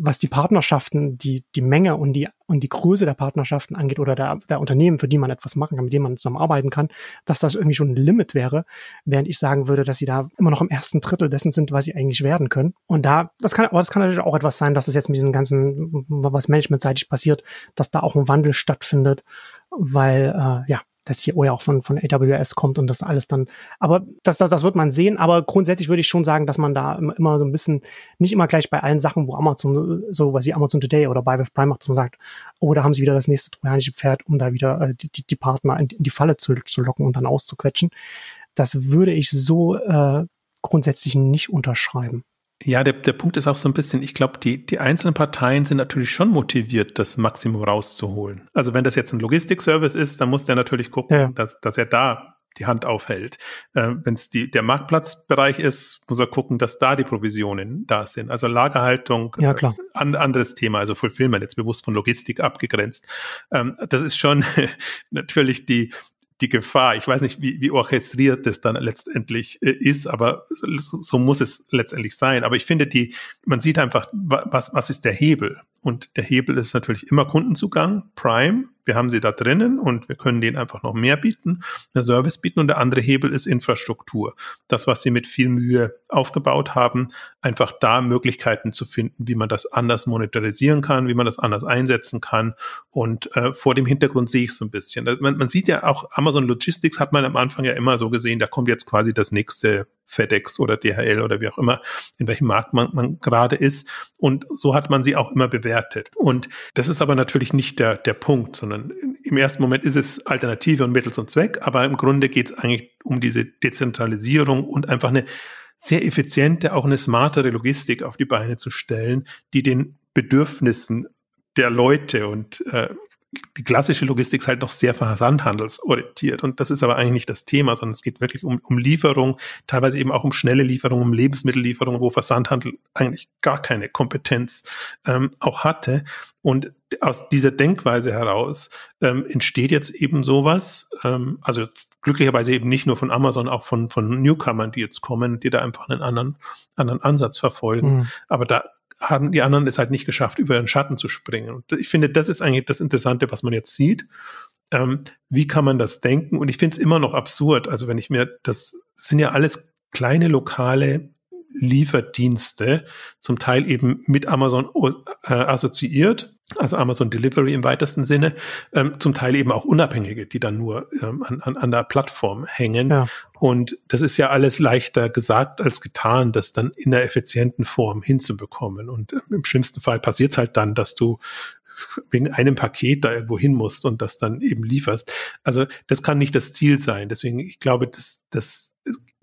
was die Partnerschaften, die, die Menge und die, und die Größe der Partnerschaften angeht oder der, der Unternehmen, für die man etwas machen kann, mit denen man zusammenarbeiten kann, dass das irgendwie schon ein Limit wäre, während ich sagen würde, dass sie da immer noch im ersten Drittel dessen sind, was sie eigentlich werden können. Und da, das kann, aber das kann natürlich auch etwas sein, dass das jetzt mit diesem ganzen, was managementseitig passiert, dass da auch ein Wandel stattfindet, weil, äh, ja, das CEO ja auch von, von AWS kommt und das alles dann, aber das, das, das wird man sehen, aber grundsätzlich würde ich schon sagen, dass man da immer so ein bisschen, nicht immer gleich bei allen Sachen, wo Amazon, so was wie Amazon Today oder Buy with Prime macht, dass man sagt, oh, da haben sie wieder das nächste trojanische Pferd, um da wieder äh, die, die Partner in, in die Falle zu, zu locken und dann auszuquetschen. Das würde ich so äh, grundsätzlich nicht unterschreiben. Ja, der, der Punkt ist auch so ein bisschen, ich glaube, die, die einzelnen Parteien sind natürlich schon motiviert, das Maximum rauszuholen. Also wenn das jetzt ein Logistikservice ist, dann muss der natürlich gucken, ja. dass, dass er da die Hand aufhält. Äh, wenn es der Marktplatzbereich ist, muss er gucken, dass da die Provisionen da sind. Also Lagerhaltung, ja, klar. Äh, an, anderes Thema, also Fulfillment jetzt bewusst von Logistik abgegrenzt. Ähm, das ist schon [laughs] natürlich die, die Gefahr. Ich weiß nicht, wie, wie orchestriert das dann letztendlich äh, ist, aber so, so muss es letztendlich sein. Aber ich finde, die, man sieht einfach, was, was ist der Hebel? Und der Hebel ist natürlich immer Kundenzugang, Prime. Wir haben sie da drinnen und wir können denen einfach noch mehr bieten, eine Service bieten. Und der andere Hebel ist Infrastruktur. Das, was sie mit viel Mühe aufgebaut haben, einfach da Möglichkeiten zu finden, wie man das anders monetarisieren kann, wie man das anders einsetzen kann. Und äh, vor dem Hintergrund sehe ich so ein bisschen. Man, man sieht ja auch, Amazon Logistics hat man am Anfang ja immer so gesehen, da kommt jetzt quasi das nächste FedEx oder DHL oder wie auch immer, in welchem Markt man, man gerade ist. Und so hat man sie auch immer bewertet. Und das ist aber natürlich nicht der, der Punkt, sondern im ersten Moment ist es Alternative und Mittel zum Zweck, aber im Grunde geht es eigentlich um diese Dezentralisierung und einfach eine sehr effiziente, auch eine smartere Logistik auf die Beine zu stellen, die den Bedürfnissen der Leute und äh, die klassische Logistik ist halt noch sehr versandhandelsorientiert. Und das ist aber eigentlich nicht das Thema, sondern es geht wirklich um, um Lieferung, teilweise eben auch um schnelle Lieferung, um Lebensmittellieferung, wo Versandhandel eigentlich gar keine Kompetenz ähm, auch hatte. Und aus dieser Denkweise heraus ähm, entsteht jetzt eben sowas, ähm, also glücklicherweise eben nicht nur von Amazon, auch von, von Newcomern, die jetzt kommen, die da einfach einen anderen, anderen Ansatz verfolgen. Mhm. Aber da, haben die anderen es halt nicht geschafft, über den Schatten zu springen. Und ich finde, das ist eigentlich das Interessante, was man jetzt sieht. Ähm, wie kann man das denken? Und ich finde es immer noch absurd. Also wenn ich mir, das sind ja alles kleine lokale Lieferdienste, zum Teil eben mit Amazon äh, assoziiert, also Amazon Delivery im weitesten Sinne, ähm, zum Teil eben auch Unabhängige, die dann nur ähm, an, an, an der Plattform hängen. Ja. Und das ist ja alles leichter gesagt als getan, das dann in der effizienten Form hinzubekommen. Und ähm, im schlimmsten Fall passiert es halt dann, dass du wegen einem Paket da irgendwo hin musst und das dann eben lieferst. Also das kann nicht das Ziel sein. Deswegen, ich glaube, das, das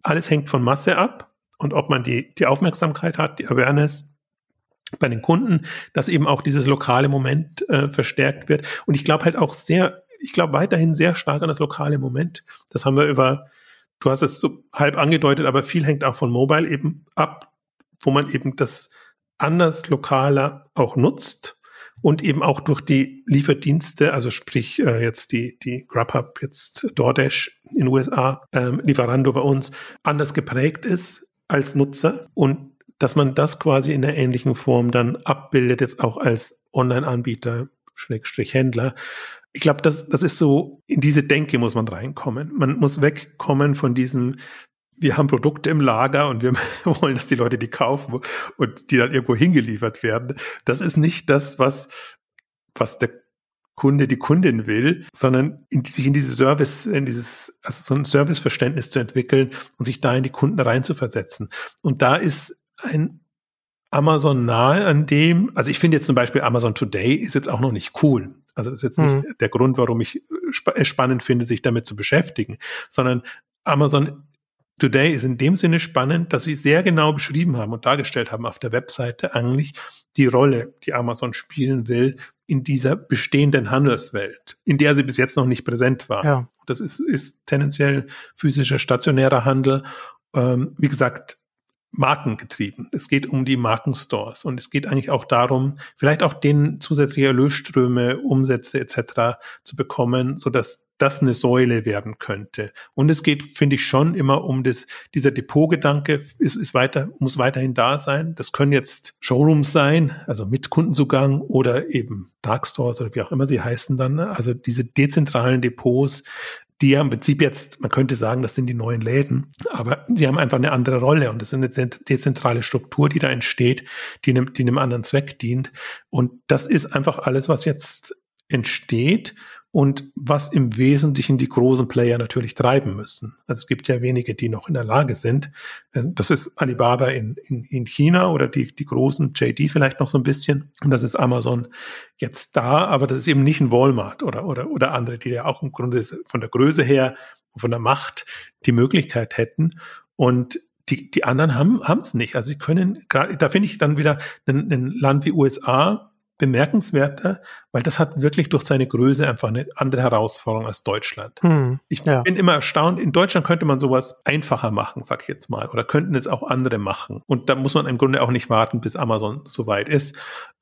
alles hängt von Masse ab und ob man die, die Aufmerksamkeit hat, die Awareness bei den Kunden, dass eben auch dieses lokale Moment äh, verstärkt wird. Und ich glaube halt auch sehr, ich glaube weiterhin sehr stark an das lokale Moment. Das haben wir über, du hast es so halb angedeutet, aber viel hängt auch von Mobile eben ab, wo man eben das anders lokaler auch nutzt und eben auch durch die Lieferdienste, also sprich äh, jetzt die, die Grubhub, jetzt DoorDash in den USA, ähm, Lieferando bei uns, anders geprägt ist als Nutzer und dass man das quasi in der ähnlichen Form dann abbildet, jetzt auch als Online-Anbieter, Schrägstrich Händler. Ich glaube, das, das ist so, in diese Denke muss man reinkommen. Man muss wegkommen von diesem, wir haben Produkte im Lager und wir [laughs] wollen, dass die Leute die kaufen und die dann irgendwo hingeliefert werden. Das ist nicht das, was was der Kunde, die Kundin will, sondern in, sich in diese Service, in dieses, also so ein Serviceverständnis zu entwickeln und sich da in die Kunden reinzuversetzen. Und da ist ein Amazon nahe an dem, also ich finde jetzt zum Beispiel Amazon Today ist jetzt auch noch nicht cool. Also das ist jetzt nicht mhm. der Grund, warum ich es spannend finde, sich damit zu beschäftigen, sondern Amazon Today ist in dem Sinne spannend, dass sie sehr genau beschrieben haben und dargestellt haben auf der Webseite eigentlich die Rolle, die Amazon spielen will in dieser bestehenden Handelswelt, in der sie bis jetzt noch nicht präsent war. Ja. Das ist, ist tendenziell physischer stationärer Handel. Ähm, wie gesagt, markengetrieben. Es geht um die Markenstores und es geht eigentlich auch darum, vielleicht auch denen zusätzliche Erlösströme, Umsätze etc. zu bekommen, so dass das eine Säule werden könnte. Und es geht, finde ich, schon immer um das, dieser Depotgedanke ist, ist weiter, muss weiterhin da sein. Das können jetzt Showrooms sein, also mit Kundenzugang oder eben Darkstores oder wie auch immer sie heißen dann. Ne? Also diese dezentralen Depots, die ja im Prinzip jetzt, man könnte sagen, das sind die neuen Läden, aber die haben einfach eine andere Rolle und das ist eine dezentrale Struktur, die da entsteht, die einem, die einem anderen Zweck dient. Und das ist einfach alles, was jetzt entsteht und was im Wesentlichen die großen Player natürlich treiben müssen. Also es gibt ja wenige, die noch in der Lage sind. Äh, das ist Alibaba in, in, in China oder die, die großen JD vielleicht noch so ein bisschen. Und das ist Amazon jetzt da, aber das ist eben nicht ein Walmart oder, oder, oder andere, die ja auch im Grunde von der Größe her, von der Macht die Möglichkeit hätten. Und die, die anderen haben es nicht. Also sie können, da finde ich dann wieder ein, ein Land wie USA, bemerkenswerter, weil das hat wirklich durch seine Größe einfach eine andere Herausforderung als Deutschland. Hm, ich ja. bin immer erstaunt, in Deutschland könnte man sowas einfacher machen, sag ich jetzt mal, oder könnten es auch andere machen. Und da muss man im Grunde auch nicht warten, bis Amazon so weit ist.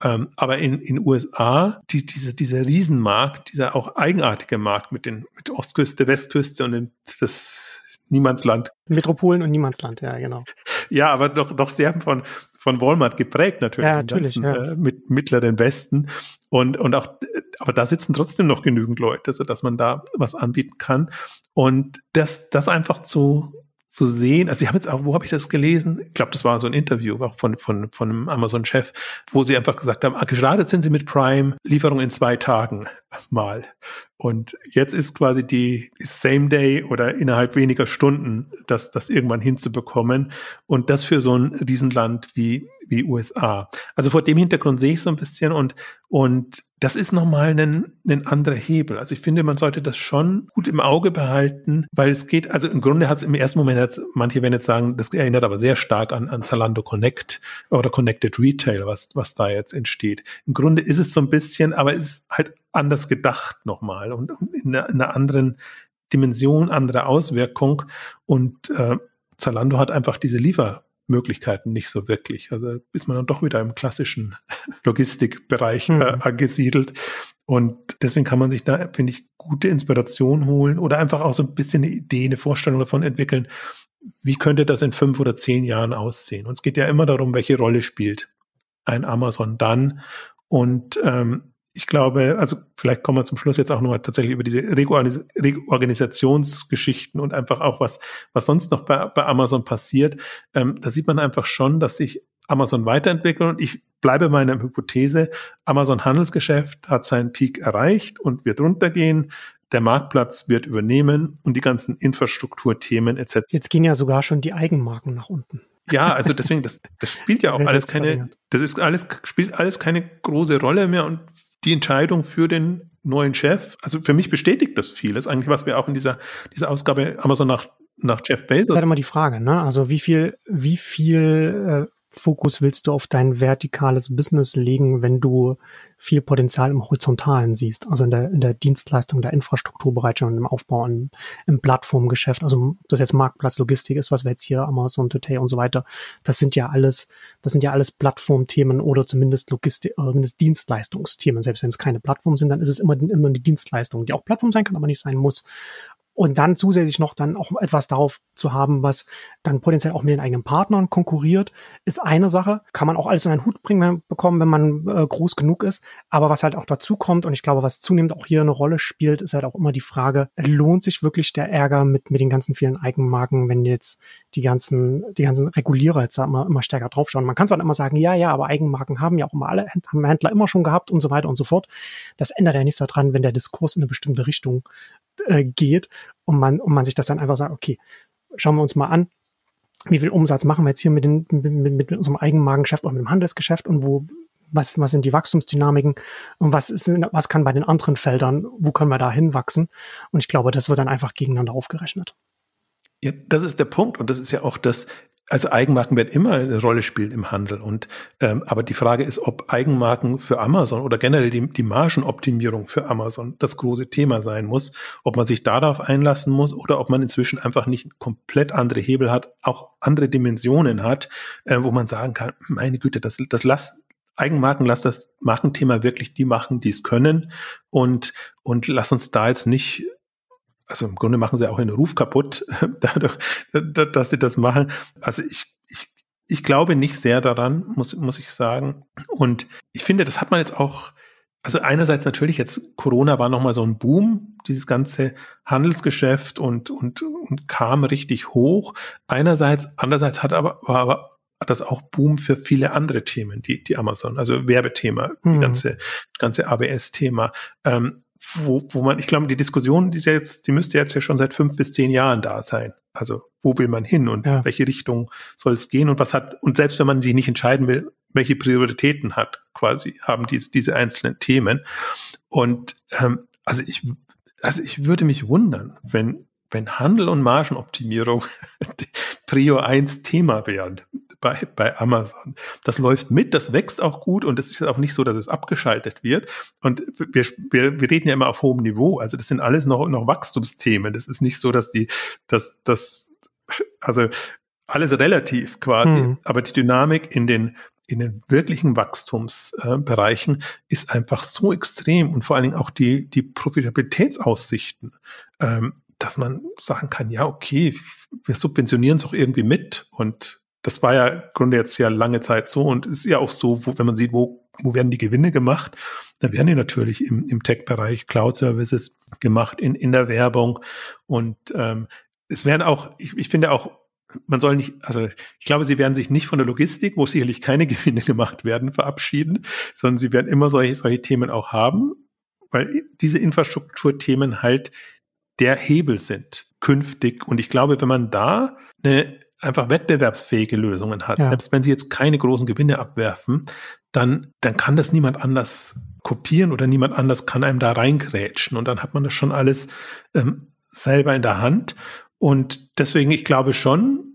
Ähm, aber in in USA, die, diese, dieser Riesenmarkt, dieser auch eigenartige Markt mit den mit Ostküste, Westküste und in, das Niemandsland. Metropolen und Niemandsland, ja, genau. Ja, aber doch, doch sehr von, von Walmart geprägt natürlich. Ja, natürlich. Ganzen, ja. Äh, mit mittleren Westen. Und, und auch, aber da sitzen trotzdem noch genügend Leute, so dass man da was anbieten kann. Und das, das einfach zu, zu sehen, also sie haben jetzt auch, wo habe ich das gelesen? Ich glaube, das war so ein Interview auch von, von, von einem Amazon-Chef, wo sie einfach gesagt haben, ah, gestartet sind sie mit Prime, Lieferung in zwei Tagen mal. Und jetzt ist quasi die Same Day oder innerhalb weniger Stunden, das, das irgendwann hinzubekommen. Und das für so ein Riesenland wie, wie USA. Also vor dem Hintergrund sehe ich so ein bisschen und, und das ist nochmal ein, ein anderer Hebel. Also ich finde, man sollte das schon gut im Auge behalten, weil es geht, also im Grunde hat es im ersten Moment, hat's, manche werden jetzt sagen, das erinnert aber sehr stark an, an Zalando Connect oder Connected Retail, was, was da jetzt entsteht. Im Grunde ist es so ein bisschen, aber es ist halt anders gedacht nochmal und in einer, in einer anderen Dimension, andere Auswirkung. Und äh, Zalando hat einfach diese Liefermöglichkeiten nicht so wirklich. Also ist man dann doch wieder im klassischen [laughs] Logistikbereich äh, mhm. angesiedelt. Und deswegen kann man sich da, finde ich, gute Inspiration holen oder einfach auch so ein bisschen eine Idee, eine Vorstellung davon entwickeln, wie könnte das in fünf oder zehn Jahren aussehen. Und es geht ja immer darum, welche Rolle spielt ein Amazon dann. Und ähm, ich glaube, also vielleicht kommen wir zum Schluss jetzt auch nochmal tatsächlich über diese Reorganisationsgeschichten und einfach auch was, was sonst noch bei, bei Amazon passiert. Ähm, da sieht man einfach schon, dass sich Amazon weiterentwickelt und ich bleibe meiner Hypothese, Amazon Handelsgeschäft hat seinen Peak erreicht und wird runtergehen. Der Marktplatz wird übernehmen und die ganzen Infrastrukturthemen etc. Jetzt gehen ja sogar schon die Eigenmarken nach unten. Ja, also deswegen, das, das spielt ja auch [laughs] alles keine, das ist alles, spielt alles keine große Rolle mehr und die Entscheidung für den neuen Chef, also für mich bestätigt das vieles, eigentlich, was wir auch in dieser, dieser Ausgabe Amazon nach, nach Jeff Bezos. Das ist halt immer die Frage, ne? Also wie viel, wie viel äh, Fokus willst du auf dein vertikales Business legen, wenn du viel Potenzial im Horizontalen siehst, also in der, in der Dienstleistung, der Infrastrukturbereitstellung, im Aufbau, im, im Plattformgeschäft, also ob das jetzt Marktplatz, Logistik ist, was wir jetzt hier Amazon Today und so weiter, das sind ja alles, das sind ja alles Plattformthemen oder zumindest Logistik, oder zumindest Dienstleistungsthemen. Selbst wenn es keine Plattform sind, dann ist es immer, immer eine Dienstleistung, die auch Plattform sein kann, aber nicht sein muss. Und dann zusätzlich noch dann auch etwas darauf zu haben, was dann potenziell auch mit den eigenen Partnern konkurriert, ist eine Sache. Kann man auch alles in einen Hut bringen, bekommen, wenn man äh, groß genug ist. Aber was halt auch dazu kommt, und ich glaube, was zunehmend auch hier eine Rolle spielt, ist halt auch immer die Frage, lohnt sich wirklich der Ärger mit, mit den ganzen vielen Eigenmarken, wenn jetzt die ganzen, die ganzen Regulierer jetzt immer, immer stärker draufschauen. Man kann zwar immer sagen, ja, ja, aber Eigenmarken haben ja auch immer alle, haben Händler immer schon gehabt und so weiter und so fort. Das ändert ja nichts daran, wenn der Diskurs in eine bestimmte Richtung äh, geht und man, und man sich das dann einfach sagt, okay, schauen wir uns mal an, wie viel Umsatz machen wir jetzt hier mit, den, mit, mit unserem Eigenmarkengeschäft oder mit dem Handelsgeschäft und wo, was, was sind die Wachstumsdynamiken und was ist, was kann bei den anderen Feldern, wo können wir da hinwachsen? Und ich glaube, das wird dann einfach gegeneinander aufgerechnet. Ja, das ist der Punkt und das ist ja auch das, also Eigenmarken werden immer eine Rolle spielen im Handel und ähm, aber die Frage ist, ob Eigenmarken für Amazon oder generell die, die Margenoptimierung für Amazon das große Thema sein muss, ob man sich darauf einlassen muss oder ob man inzwischen einfach nicht komplett andere Hebel hat, auch andere Dimensionen hat, äh, wo man sagen kann, meine Güte, das, das lasst Eigenmarken, lass das Markenthema wirklich die machen, die es können und und lass uns da jetzt nicht also im Grunde machen sie auch ihren Ruf kaputt, [laughs] dadurch, dass sie das machen. Also ich, ich, ich glaube nicht sehr daran, muss, muss ich sagen. Und ich finde, das hat man jetzt auch, also einerseits natürlich jetzt Corona war nochmal so ein Boom, dieses ganze Handelsgeschäft und, und, und kam richtig hoch. Einerseits, andererseits hat aber, war aber das auch Boom für viele andere Themen, die, die Amazon, also Werbethema, mhm. die ganze, ganze ABS-Thema. Ähm, wo, wo man, ich glaube, die Diskussion, die ist ja jetzt, die müsste jetzt ja schon seit fünf bis zehn Jahren da sein. Also, wo will man hin und ja. welche Richtung soll es gehen und was hat, und selbst wenn man sich nicht entscheiden will, welche Prioritäten hat, quasi, haben diese, diese einzelnen Themen. Und, ähm, also ich, also ich würde mich wundern, wenn, wenn Handel und Margenoptimierung [laughs] Prio 1 Thema wären bei, bei Amazon. Das läuft mit, das wächst auch gut und es ist auch nicht so, dass es abgeschaltet wird. Und wir, wir, wir reden ja immer auf hohem Niveau. Also das sind alles noch, noch Wachstumsthemen. Das ist nicht so, dass die, dass, dass, also alles relativ quasi, hm. aber die Dynamik in den in den wirklichen Wachstumsbereichen äh, ist einfach so extrem und vor allen Dingen auch die, die Profitabilitätsaussichten, ähm, dass man sagen kann, ja, okay, wir subventionieren es auch irgendwie mit. Und das war ja im Grunde jetzt ja lange Zeit so und ist ja auch so, wo, wenn man sieht, wo, wo werden die Gewinne gemacht, dann werden die natürlich im, im Tech-Bereich Cloud-Services gemacht, in, in der Werbung. Und ähm, es werden auch, ich, ich finde auch, man soll nicht, also ich glaube, sie werden sich nicht von der Logistik, wo sicherlich keine [laughs] Gewinne gemacht werden, verabschieden, sondern sie werden immer solche, solche Themen auch haben, weil diese Infrastrukturthemen halt der Hebel sind künftig. Und ich glaube, wenn man da eine einfach wettbewerbsfähige Lösungen hat, ja. selbst wenn sie jetzt keine großen Gewinne abwerfen, dann, dann kann das niemand anders kopieren oder niemand anders kann einem da reingrätschen und dann hat man das schon alles ähm, selber in der Hand. Und deswegen, ich glaube schon,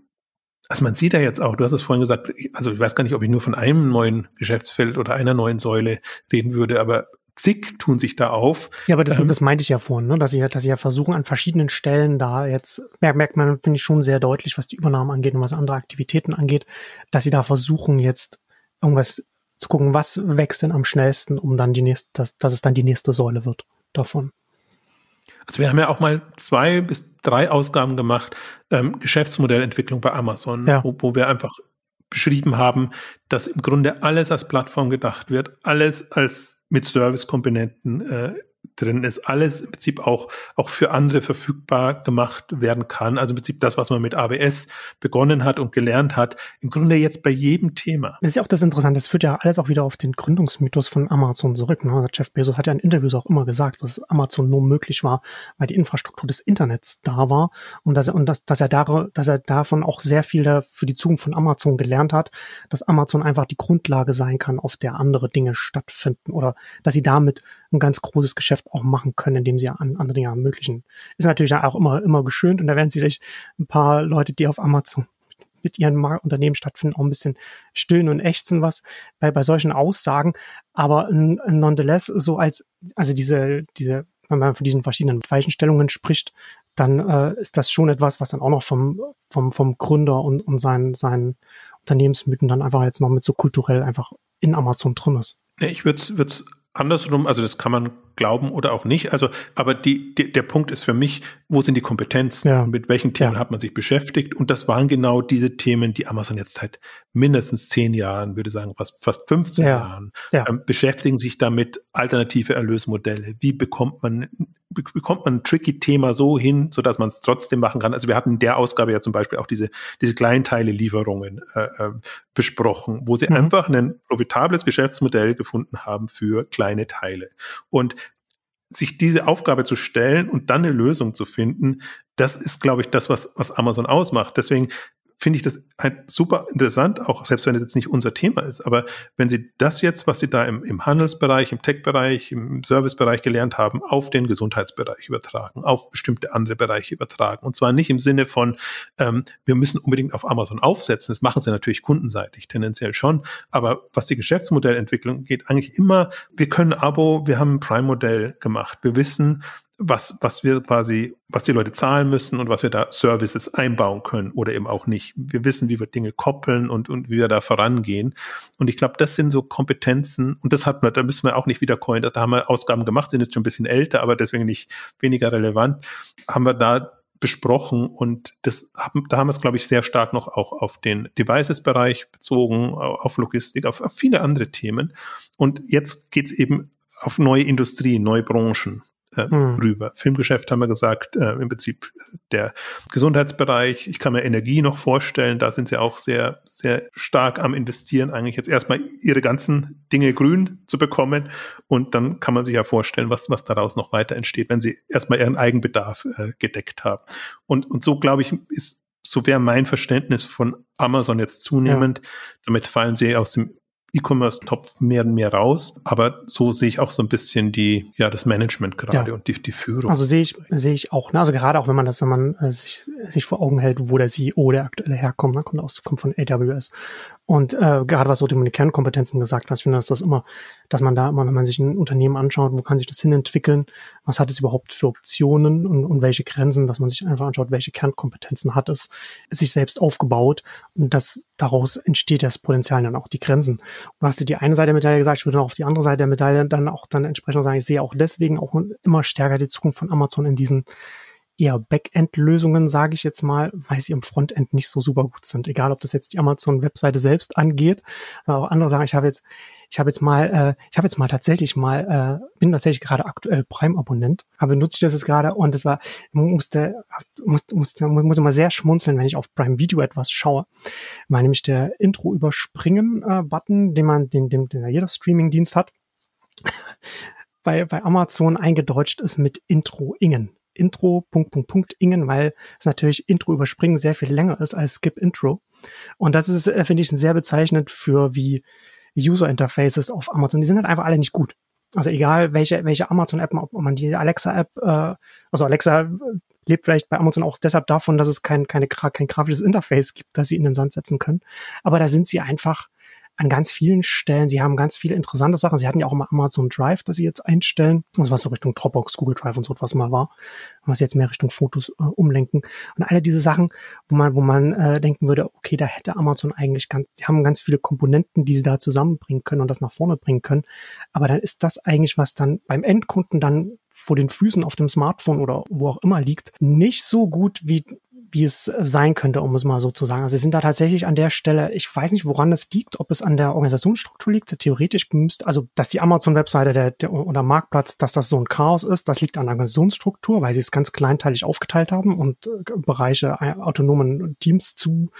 also man sieht ja jetzt auch, du hast es vorhin gesagt, also ich weiß gar nicht, ob ich nur von einem neuen Geschäftsfeld oder einer neuen Säule reden würde, aber zig tun sich da auf. Ja, aber das, ähm, das meinte ich ja vorhin, ne? dass sie dass sie ja versuchen, an verschiedenen Stellen da jetzt, merkt man, finde ich schon sehr deutlich, was die Übernahmen angeht und was andere Aktivitäten angeht, dass sie da versuchen, jetzt irgendwas zu gucken, was wächst denn am schnellsten, um dann die nächste, dass, dass es dann die nächste Säule wird davon. Also wir haben ja auch mal zwei bis drei Ausgaben gemacht, ähm, Geschäftsmodellentwicklung bei Amazon, ja. wo, wo wir einfach beschrieben haben, dass im Grunde alles als Plattform gedacht wird, alles als mit Service-Komponenten äh, drin ist, alles im Prinzip auch, auch für andere verfügbar gemacht werden kann. Also im Prinzip das, was man mit AWS begonnen hat und gelernt hat, im Grunde jetzt bei jedem Thema. Das ist ja auch das Interessante. Das führt ja alles auch wieder auf den Gründungsmythos von Amazon zurück. Ne? Jeff Bezos hat ja in Interviews auch immer gesagt, dass Amazon nur möglich war, weil die Infrastruktur des Internets da war und dass er, und dass, dass er, da, dass er davon auch sehr viel für die Zukunft von Amazon gelernt hat, dass Amazon einfach die Grundlage sein kann, auf der andere Dinge stattfinden oder dass sie damit ein ganz großes Geschäft auch machen können, indem sie an andere Dinge ermöglichen. Ist natürlich auch immer, immer geschönt und da werden sicherlich ein paar Leute, die auf Amazon mit ihren Unternehmen stattfinden, auch ein bisschen stöhnen und ächzen was bei, bei solchen Aussagen. Aber nonetheless, so als, also diese, diese, wenn man von diesen verschiedenen Weichenstellungen spricht, dann äh, ist das schon etwas, was dann auch noch vom, vom, vom Gründer und, und seinen, seinen Unternehmensmythen dann einfach jetzt noch mit so kulturell einfach in Amazon drin ist. Ich würde es andersrum, also das kann man glauben oder auch nicht. Also, aber die, die, der Punkt ist für mich, wo sind die Kompetenzen? Ja. Mit welchen Themen ja. hat man sich beschäftigt? Und das waren genau diese Themen, die Amazon jetzt seit mindestens zehn Jahren, würde sagen, fast, fast 15 ja. Jahren, ähm, beschäftigen sich damit alternative Erlösmodelle. Wie bekommt man bekommt man ein tricky Thema so hin, so dass man es trotzdem machen kann. Also wir hatten in der Ausgabe ja zum Beispiel auch diese, diese Kleinteile-Lieferungen äh, äh, besprochen, wo sie mhm. einfach ein profitables Geschäftsmodell gefunden haben für kleine Teile. Und sich diese Aufgabe zu stellen und dann eine Lösung zu finden, das ist, glaube ich, das, was, was Amazon ausmacht. Deswegen finde ich das halt super interessant, auch selbst wenn es jetzt nicht unser Thema ist. Aber wenn Sie das jetzt, was Sie da im, im Handelsbereich, im Tech-Bereich, im Servicebereich gelernt haben, auf den Gesundheitsbereich übertragen, auf bestimmte andere Bereiche übertragen. Und zwar nicht im Sinne von, ähm, wir müssen unbedingt auf Amazon aufsetzen. Das machen Sie natürlich kundenseitig, tendenziell schon. Aber was die Geschäftsmodellentwicklung geht, eigentlich immer, wir können Abo, wir haben ein Prime-Modell gemacht. Wir wissen, was, was wir quasi, was die Leute zahlen müssen und was wir da Services einbauen können oder eben auch nicht. Wir wissen, wie wir Dinge koppeln und, und wie wir da vorangehen. Und ich glaube, das sind so Kompetenzen, und das hat man, da müssen wir auch nicht wiedercoin, da haben wir Ausgaben gemacht, sind jetzt schon ein bisschen älter, aber deswegen nicht weniger relevant, haben wir da besprochen und das haben, da haben wir es, glaube ich, sehr stark noch auch auf den Devices-Bereich bezogen, auf Logistik, auf, auf viele andere Themen. Und jetzt geht's eben auf neue Industrien, neue Branchen äh, mhm. rüber. Filmgeschäft haben wir gesagt, äh, im Prinzip der Gesundheitsbereich. Ich kann mir Energie noch vorstellen, da sind sie auch sehr, sehr stark am Investieren, eigentlich jetzt erstmal ihre ganzen Dinge grün zu bekommen und dann kann man sich ja vorstellen, was, was daraus noch weiter entsteht, wenn sie erstmal ihren Eigenbedarf äh, gedeckt haben. Und, und so, glaube ich, ist so wäre mein Verständnis von Amazon jetzt zunehmend. Ja. Damit fallen sie aus dem E-Commerce-Topf mehr und mehr raus. Aber so sehe ich auch so ein bisschen die, ja, das Management gerade ja. und die, die Führung. Also sehe ich, sehe ich auch. Ne? Also gerade auch, wenn man das, wenn man äh, sich, sich vor Augen hält, wo der CEO, der aktuelle herkommt, dann kommt aus, kommt von AWS. Und äh, gerade was du mit den Kernkompetenzen gesagt hast, ich finde, dass das immer, dass man da immer, wenn man sich ein Unternehmen anschaut, wo kann sich das hin entwickeln, was hat es überhaupt für Optionen und, und welche Grenzen, dass man sich einfach anschaut, welche Kernkompetenzen hat es sich selbst aufgebaut und das daraus entsteht das Potenzial dann auch die Grenzen. Und hast du die eine Seite der Medaille gesagt, ich würde auch auf die andere Seite der Medaille dann auch dann entsprechend sagen, ich sehe auch deswegen auch immer stärker die Zukunft von Amazon in diesen eher Backend-Lösungen, sage ich jetzt mal, weil sie im Frontend nicht so super gut sind. Egal, ob das jetzt die Amazon-Webseite selbst angeht, aber auch andere sagen, ich habe jetzt, ich habe jetzt mal, äh, ich habe jetzt mal tatsächlich mal, äh, bin tatsächlich gerade aktuell Prime-Abonnent, aber nutze ich das jetzt gerade? Und das war, musste, musste, musste, muss immer sehr schmunzeln, wenn ich auf Prime Video etwas schaue, weil nämlich der Intro überspringen äh, Button, den man, den, den, den jeder Streaming-Dienst hat, bei, bei Amazon eingedeutscht ist mit Intro Ingen. Intro, Punkt, Punkt, Punkt, Ingen, weil es natürlich Intro überspringen sehr viel länger ist als Skip Intro. Und das ist, äh, finde ich, sehr bezeichnend für wie User Interfaces auf Amazon. Die sind halt einfach alle nicht gut. Also egal, welche, welche Amazon-App, ob man die Alexa-App, äh, also Alexa lebt vielleicht bei Amazon auch deshalb davon, dass es kein, keine, kein grafisches Interface gibt, das sie in den Sand setzen können. Aber da sind sie einfach an ganz vielen Stellen. Sie haben ganz viele interessante Sachen. Sie hatten ja auch mal Amazon Drive, das sie jetzt einstellen, also was so Richtung Dropbox, Google Drive und so etwas mal war, was jetzt mehr Richtung Fotos äh, umlenken. Und alle diese Sachen, wo man, wo man äh, denken würde, okay, da hätte Amazon eigentlich ganz, sie haben ganz viele Komponenten, die sie da zusammenbringen können und das nach vorne bringen können. Aber dann ist das eigentlich, was dann beim Endkunden dann vor den Füßen auf dem Smartphone oder wo auch immer liegt, nicht so gut wie wie es sein könnte, um es mal so zu sagen. Also sie sind da tatsächlich an der Stelle, ich weiß nicht, woran es liegt, ob es an der Organisationsstruktur liegt. Theoretisch müsste, also dass die Amazon-Webseite der, der, oder Marktplatz, dass das so ein Chaos ist, das liegt an der Organisationsstruktur, weil sie es ganz kleinteilig aufgeteilt haben und äh, Bereiche äh, autonomen Teams zu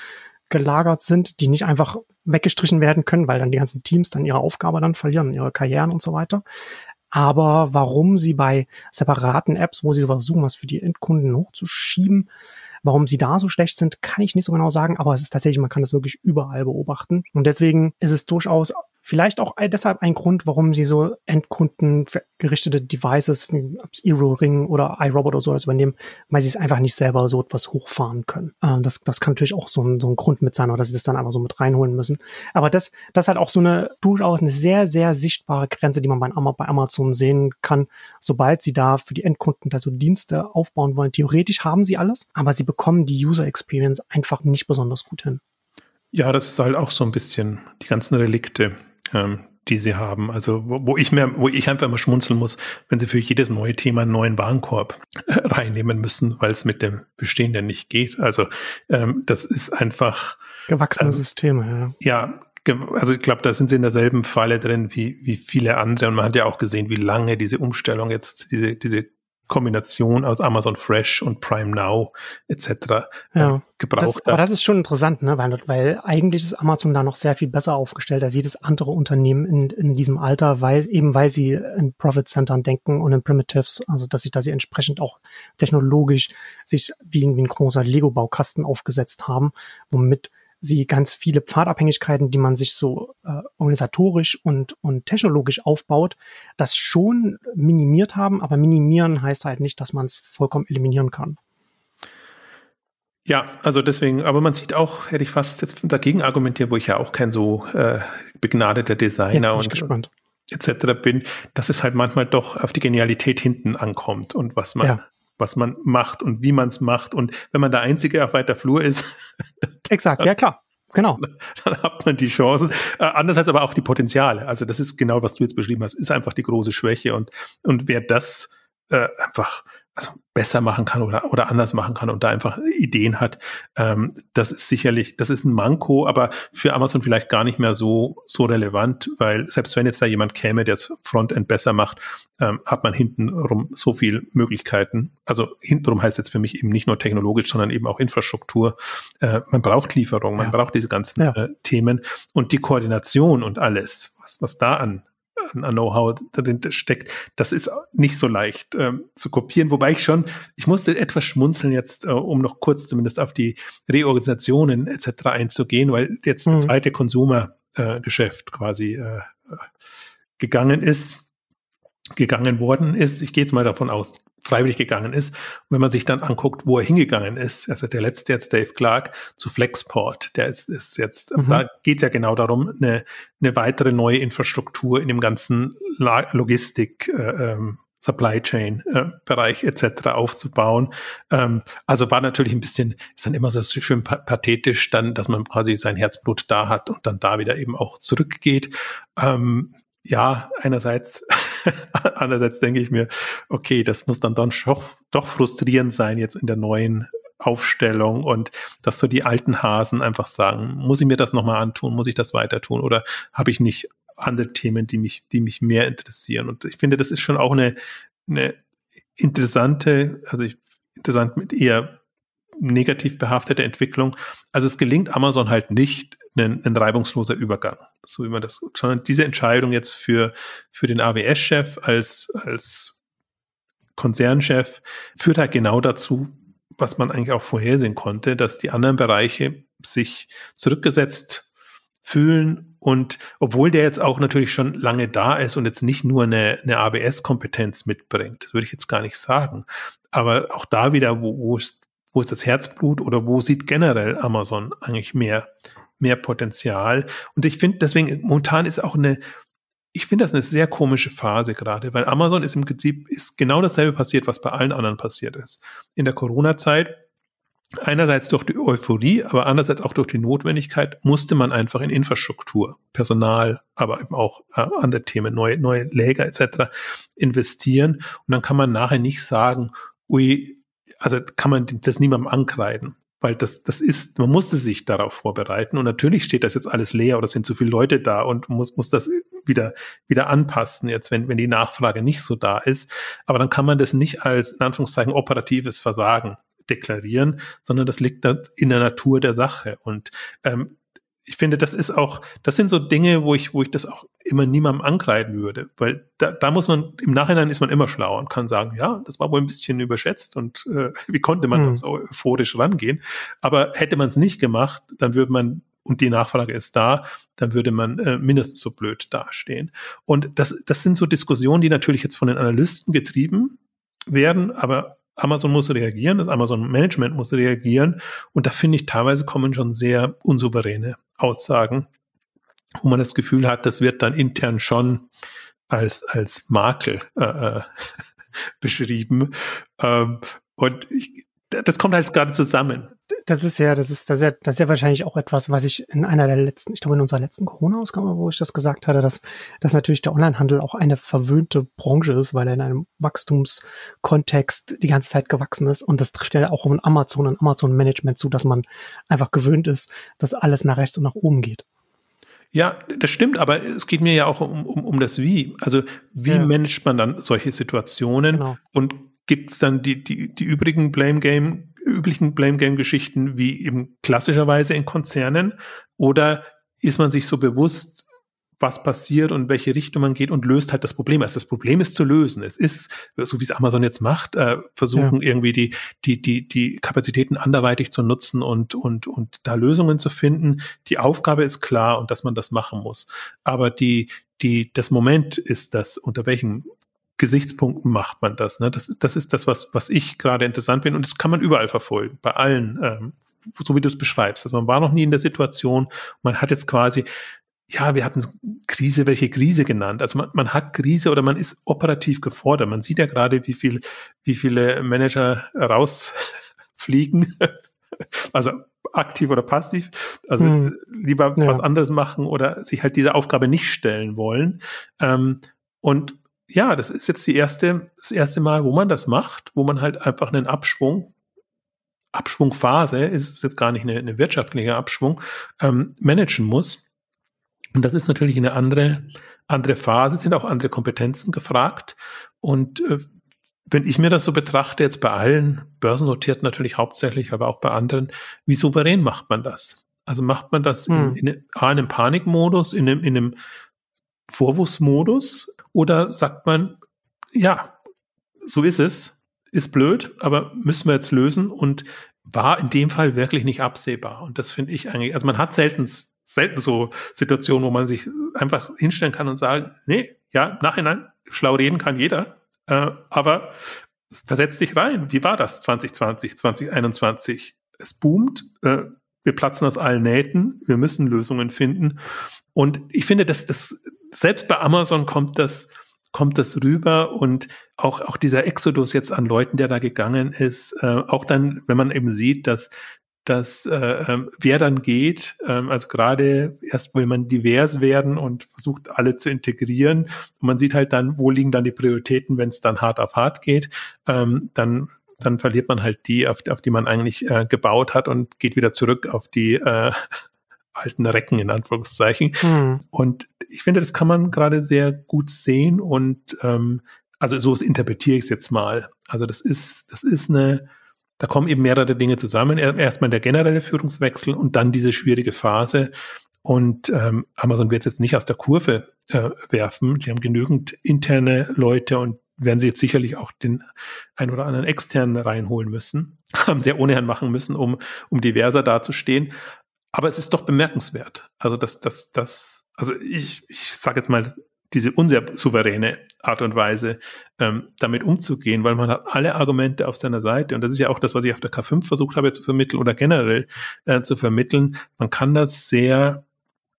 gelagert sind, die nicht einfach weggestrichen werden können, weil dann die ganzen Teams dann ihre Aufgabe dann verlieren, ihre Karrieren und so weiter. Aber warum sie bei separaten Apps, wo sie versuchen, was für die Endkunden hochzuschieben, Warum sie da so schlecht sind, kann ich nicht so genau sagen, aber es ist tatsächlich, man kann das wirklich überall beobachten. Und deswegen ist es durchaus Vielleicht auch deshalb ein Grund, warum sie so endkundengerichtete Devices wie Eero Ring oder iRobot oder so übernehmen, weil sie es einfach nicht selber so etwas hochfahren können. Äh, das, das kann natürlich auch so ein, so ein Grund mit sein, oder dass sie das dann einfach so mit reinholen müssen. Aber das, das hat auch so eine durchaus eine sehr, sehr sichtbare Grenze, die man bei, bei Amazon sehen kann, sobald sie da für die Endkunden da so Dienste aufbauen wollen. Theoretisch haben sie alles, aber sie bekommen die User Experience einfach nicht besonders gut hin. Ja, das ist halt auch so ein bisschen die ganzen Relikte, ähm, die sie haben. Also wo, wo ich mir, wo ich einfach immer schmunzeln muss, wenn sie für jedes neue Thema einen neuen Warenkorb äh, reinnehmen müssen, weil es mit dem Bestehenden nicht geht. Also ähm, das ist einfach gewachsene ähm, Systeme. Ja, ja also ich glaube, da sind sie in derselben Falle drin wie, wie viele andere. Und man hat ja auch gesehen, wie lange diese Umstellung jetzt, diese, diese Kombination aus Amazon Fresh und Prime Now etc. Äh, ja. gebraucht das, hat. Aber das ist schon interessant, ne? weil, weil eigentlich ist Amazon da noch sehr viel besser aufgestellt als jedes andere Unternehmen in, in diesem Alter, weil eben weil sie in Profit Centern denken und in Primitives, also dass sie da sie entsprechend auch technologisch sich wie, wie ein großer Lego-Baukasten aufgesetzt haben, womit sie ganz viele Pfadabhängigkeiten, die man sich so äh, organisatorisch und, und technologisch aufbaut, das schon minimiert haben. Aber minimieren heißt halt nicht, dass man es vollkommen eliminieren kann. Ja, also deswegen, aber man sieht auch, hätte ich fast jetzt dagegen argumentiert, wo ich ja auch kein so äh, begnadeter Designer und etc. bin, dass es halt manchmal doch auf die Genialität hinten ankommt und was man ja was man macht und wie man es macht. Und wenn man der Einzige auf weiter Flur ist. [laughs] Exakt, ja klar. Genau. Dann hat man die Chance. Äh, andererseits aber auch die Potenziale. Also das ist genau, was du jetzt beschrieben hast, ist einfach die große Schwäche. Und, und wer das äh, einfach also besser machen kann oder, oder anders machen kann und da einfach Ideen hat. Ähm, das ist sicherlich, das ist ein Manko, aber für Amazon vielleicht gar nicht mehr so, so relevant, weil selbst wenn jetzt da jemand käme, der das Frontend besser macht, ähm, hat man hintenrum so viel Möglichkeiten. Also hintenrum heißt jetzt für mich eben nicht nur technologisch, sondern eben auch Infrastruktur. Äh, man braucht Lieferung, man ja. braucht diese ganzen ja. äh, Themen und die Koordination und alles, was, was da an an Know-how drin steckt, das ist nicht so leicht ähm, zu kopieren. Wobei ich schon, ich musste etwas schmunzeln jetzt, äh, um noch kurz zumindest auf die Reorganisationen etc. einzugehen, weil jetzt mhm. das zweite Konsumergeschäft äh, quasi äh, gegangen ist gegangen worden ist. Ich gehe jetzt mal davon aus, freiwillig gegangen ist. Und wenn man sich dann anguckt, wo er hingegangen ist, also der letzte jetzt Dave Clark zu Flexport, der ist, ist jetzt, mhm. da geht es ja genau darum, eine, eine weitere neue Infrastruktur in dem ganzen Logistik, äh, ähm, Supply Chain äh, Bereich etc. aufzubauen. Ähm, also war natürlich ein bisschen, ist dann immer so schön pathetisch, dann, dass man quasi sein Herzblut da hat und dann da wieder eben auch zurückgeht. Ähm, ja, einerseits, [laughs] andererseits denke ich mir, okay, das muss dann dann doch, doch frustrierend sein jetzt in der neuen Aufstellung und dass so die alten Hasen einfach sagen, muss ich mir das nochmal antun, muss ich das weiter tun oder habe ich nicht andere Themen, die mich, die mich mehr interessieren? Und ich finde, das ist schon auch eine, eine interessante, also ich, interessant mit eher negativ behaftete Entwicklung. Also es gelingt Amazon halt nicht, ein, ein reibungsloser Übergang. So wie man das, sondern diese Entscheidung jetzt für, für den AWS-Chef als, als Konzernchef führt halt genau dazu, was man eigentlich auch vorhersehen konnte, dass die anderen Bereiche sich zurückgesetzt fühlen und obwohl der jetzt auch natürlich schon lange da ist und jetzt nicht nur eine, eine AWS-Kompetenz mitbringt, das würde ich jetzt gar nicht sagen, aber auch da wieder, wo, wo, ist, wo ist das Herzblut oder wo sieht generell Amazon eigentlich mehr mehr Potenzial. Und ich finde, deswegen, momentan ist auch eine, ich finde das eine sehr komische Phase gerade, weil Amazon ist im Prinzip, ist genau dasselbe passiert, was bei allen anderen passiert ist. In der Corona-Zeit, einerseits durch die Euphorie, aber andererseits auch durch die Notwendigkeit, musste man einfach in Infrastruktur, Personal, aber eben auch äh, andere Themen, neue, neue Läger etc. investieren. Und dann kann man nachher nicht sagen, ui, also kann man das niemandem ankreiden weil das, das ist, man musste sich darauf vorbereiten und natürlich steht das jetzt alles leer oder sind zu viele Leute da und muss, muss das wieder, wieder anpassen jetzt, wenn, wenn die Nachfrage nicht so da ist. Aber dann kann man das nicht als, in Anführungszeichen, operatives Versagen deklarieren, sondern das liegt dann in der Natur der Sache. Und ähm, ich finde, das ist auch, das sind so Dinge, wo ich, wo ich das auch immer niemandem ankreiden würde, weil da, da muss man, im Nachhinein ist man immer schlauer und kann sagen, ja, das war wohl ein bisschen überschätzt und äh, [laughs] wie konnte man mhm. so euphorisch rangehen? Aber hätte man es nicht gemacht, dann würde man und die Nachfrage ist da, dann würde man äh, mindestens so blöd dastehen. Und das, das sind so Diskussionen, die natürlich jetzt von den Analysten getrieben werden, aber Amazon muss reagieren, das Amazon Management muss reagieren. Und da finde ich, teilweise kommen schon sehr unsouveräne Aussagen, wo man das Gefühl hat, das wird dann intern schon als, als Makel äh, äh [laughs] beschrieben. Ähm, und ich, das kommt halt gerade zusammen. Das ist ja, das ist, das ist ja, das ist ja wahrscheinlich auch etwas, was ich in einer der letzten, ich glaube in unserer letzten Corona-Ausgabe, wo ich das gesagt hatte, dass, dass natürlich der Onlinehandel auch eine verwöhnte Branche ist, weil er in einem Wachstumskontext die ganze Zeit gewachsen ist. Und das trifft ja auch um Amazon und Amazon-Management zu, dass man einfach gewöhnt ist, dass alles nach rechts und nach oben geht. Ja, das stimmt, aber es geht mir ja auch um, um, um das Wie. Also wie ja. managt man dann solche Situationen genau. und gibt es dann die, die, die übrigen Blame Game, üblichen Blame Game Geschichten wie eben klassischerweise in Konzernen oder ist man sich so bewusst, was passiert und welche Richtung man geht und löst halt das Problem. Also das Problem ist zu lösen. Es ist, so wie es Amazon jetzt macht, äh, versuchen ja. irgendwie die, die, die, die Kapazitäten anderweitig zu nutzen und, und, und da Lösungen zu finden. Die Aufgabe ist klar und dass man das machen muss. Aber die, die, das Moment ist das, unter welchen Gesichtspunkten macht man das. Ne? Das, das ist das, was, was ich gerade interessant bin und das kann man überall verfolgen, bei allen ähm, so wie du es beschreibst. Also man war noch nie in der Situation, man hat jetzt quasi ja, wir hatten Krise, welche Krise genannt. Also man, man hat Krise oder man ist operativ gefordert. Man sieht ja gerade, wie viel, wie viele Manager rausfliegen. [laughs] also aktiv oder passiv. Also hm. lieber ja. was anderes machen oder sich halt dieser Aufgabe nicht stellen wollen. Ähm, und ja, das ist jetzt die erste, das erste Mal, wo man das macht, wo man halt einfach einen Abschwung Abschwungphase, ist es jetzt gar nicht eine, eine wirtschaftliche Abschwung, ähm, managen muss. Und das ist natürlich eine andere, andere Phase, sind auch andere Kompetenzen gefragt. Und äh, wenn ich mir das so betrachte, jetzt bei allen börsennotiert natürlich hauptsächlich, aber auch bei anderen, wie souverän macht man das? Also macht man das hm. in, in, in einem Panikmodus, in einem, in einem Vorwurfsmodus oder sagt man, ja, so ist es, ist blöd, aber müssen wir jetzt lösen und war in dem Fall wirklich nicht absehbar. Und das finde ich eigentlich, also man hat selten selten so Situationen, wo man sich einfach hinstellen kann und sagen, nee, ja, im Nachhinein, schlau reden kann jeder, äh, aber versetz dich rein. Wie war das 2020, 2021? Es boomt, äh, wir platzen aus allen Nähten, wir müssen Lösungen finden. Und ich finde, dass das, selbst bei Amazon kommt das, kommt das rüber und auch, auch dieser Exodus jetzt an Leuten, der da gegangen ist, äh, auch dann, wenn man eben sieht, dass dass äh, ähm, wer dann geht, ähm, also gerade erst will man divers werden und versucht alle zu integrieren. Und man sieht halt dann, wo liegen dann die Prioritäten, wenn es dann hart auf hart geht, ähm, dann dann verliert man halt die, auf, auf die man eigentlich äh, gebaut hat und geht wieder zurück auf die äh, [laughs] alten Recken in Anführungszeichen. Mhm. Und ich finde, das kann man gerade sehr gut sehen und ähm, also so interpretiere ich es jetzt mal. Also das ist, das ist eine da kommen eben mehrere Dinge zusammen. Erstmal der generelle Führungswechsel und dann diese schwierige Phase. Und ähm, Amazon wird es jetzt nicht aus der Kurve äh, werfen. Die haben genügend interne Leute und werden sie jetzt sicherlich auch den ein oder anderen externen reinholen müssen. [laughs] Haben sehr ohnehin machen müssen, um, um diverser dazustehen. Aber es ist doch bemerkenswert. Also das, das, das, also ich, ich sage jetzt mal, diese unser souveräne Art und Weise, ähm, damit umzugehen, weil man hat alle Argumente auf seiner Seite. Und das ist ja auch das, was ich auf der K5 versucht habe zu vermitteln oder generell äh, zu vermitteln. Man kann das sehr,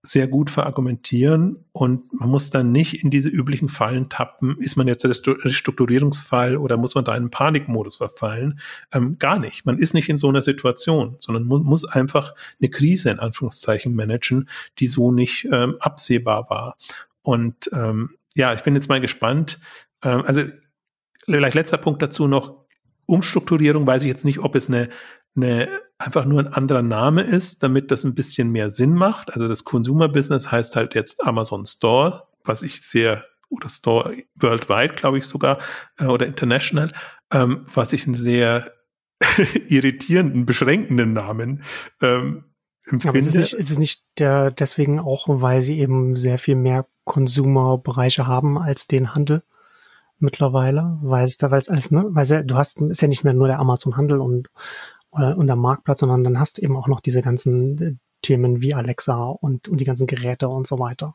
sehr gut verargumentieren und man muss dann nicht in diese üblichen Fallen tappen. Ist man jetzt der Restrukturierungsfall oder muss man da in einen Panikmodus verfallen? Ähm, gar nicht. Man ist nicht in so einer Situation, sondern mu muss einfach eine Krise in Anführungszeichen managen, die so nicht ähm, absehbar war. Und ähm, ja, ich bin jetzt mal gespannt. Ähm, also vielleicht letzter Punkt dazu noch. Umstrukturierung weiß ich jetzt nicht, ob es eine, eine einfach nur ein anderer Name ist, damit das ein bisschen mehr Sinn macht. Also das Consumer Business heißt halt jetzt Amazon Store, was ich sehr oder Store worldwide, glaube ich sogar, äh, oder international, ähm, was ich einen sehr [laughs] irritierenden, beschränkenden Namen ähm, empfinde. Aber ist es nicht, ist es nicht der, deswegen auch, weil sie eben sehr viel mehr Consumer-Bereiche haben als den Handel mittlerweile, weil es da, weil es alles, ne, weil es, du hast, ist ja nicht mehr nur der Amazon-Handel und, oder, und der Marktplatz, sondern dann hast du eben auch noch diese ganzen äh, Themen wie Alexa und, und die ganzen Geräte und so weiter.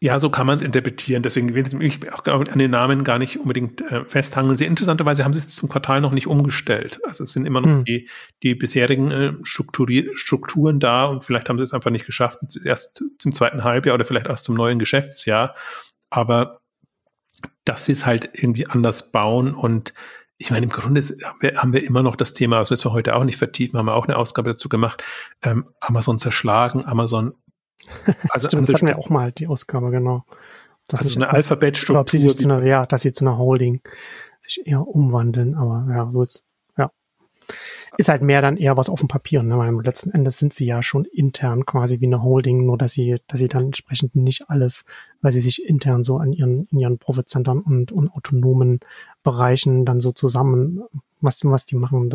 Ja, so kann man es interpretieren. Deswegen will ich auch an den Namen gar nicht unbedingt äh, festhangeln. Sehr interessanterweise haben sie es zum Quartal noch nicht umgestellt. Also es sind immer noch hm. die, die bisherigen äh, Strukturen da und vielleicht haben sie es einfach nicht geschafft, erst zum zweiten Halbjahr oder vielleicht erst zum neuen Geschäftsjahr. Aber dass sie es halt irgendwie anders bauen und ich meine, im Grunde haben wir, haben wir immer noch das Thema, das müssen wir heute auch nicht vertiefen, haben wir auch eine Ausgabe dazu gemacht, ähm, Amazon zerschlagen, Amazon. [laughs] Also Stimmt, das hatten wir auch mal, die Ausgabe, genau. Das also eine Alphabetstruktur. Sie sich zu einer, ja, dass sie zu einer Holding sich eher umwandeln, aber ja, gut. Ist halt mehr dann eher was auf dem Papier. Ne? Weil letzten Endes sind sie ja schon intern quasi wie eine Holding, nur dass sie, dass sie dann entsprechend nicht alles, weil sie sich intern so an ihren, in ihren Profitcentern und, und autonomen Bereichen dann so zusammen, was, was die machen,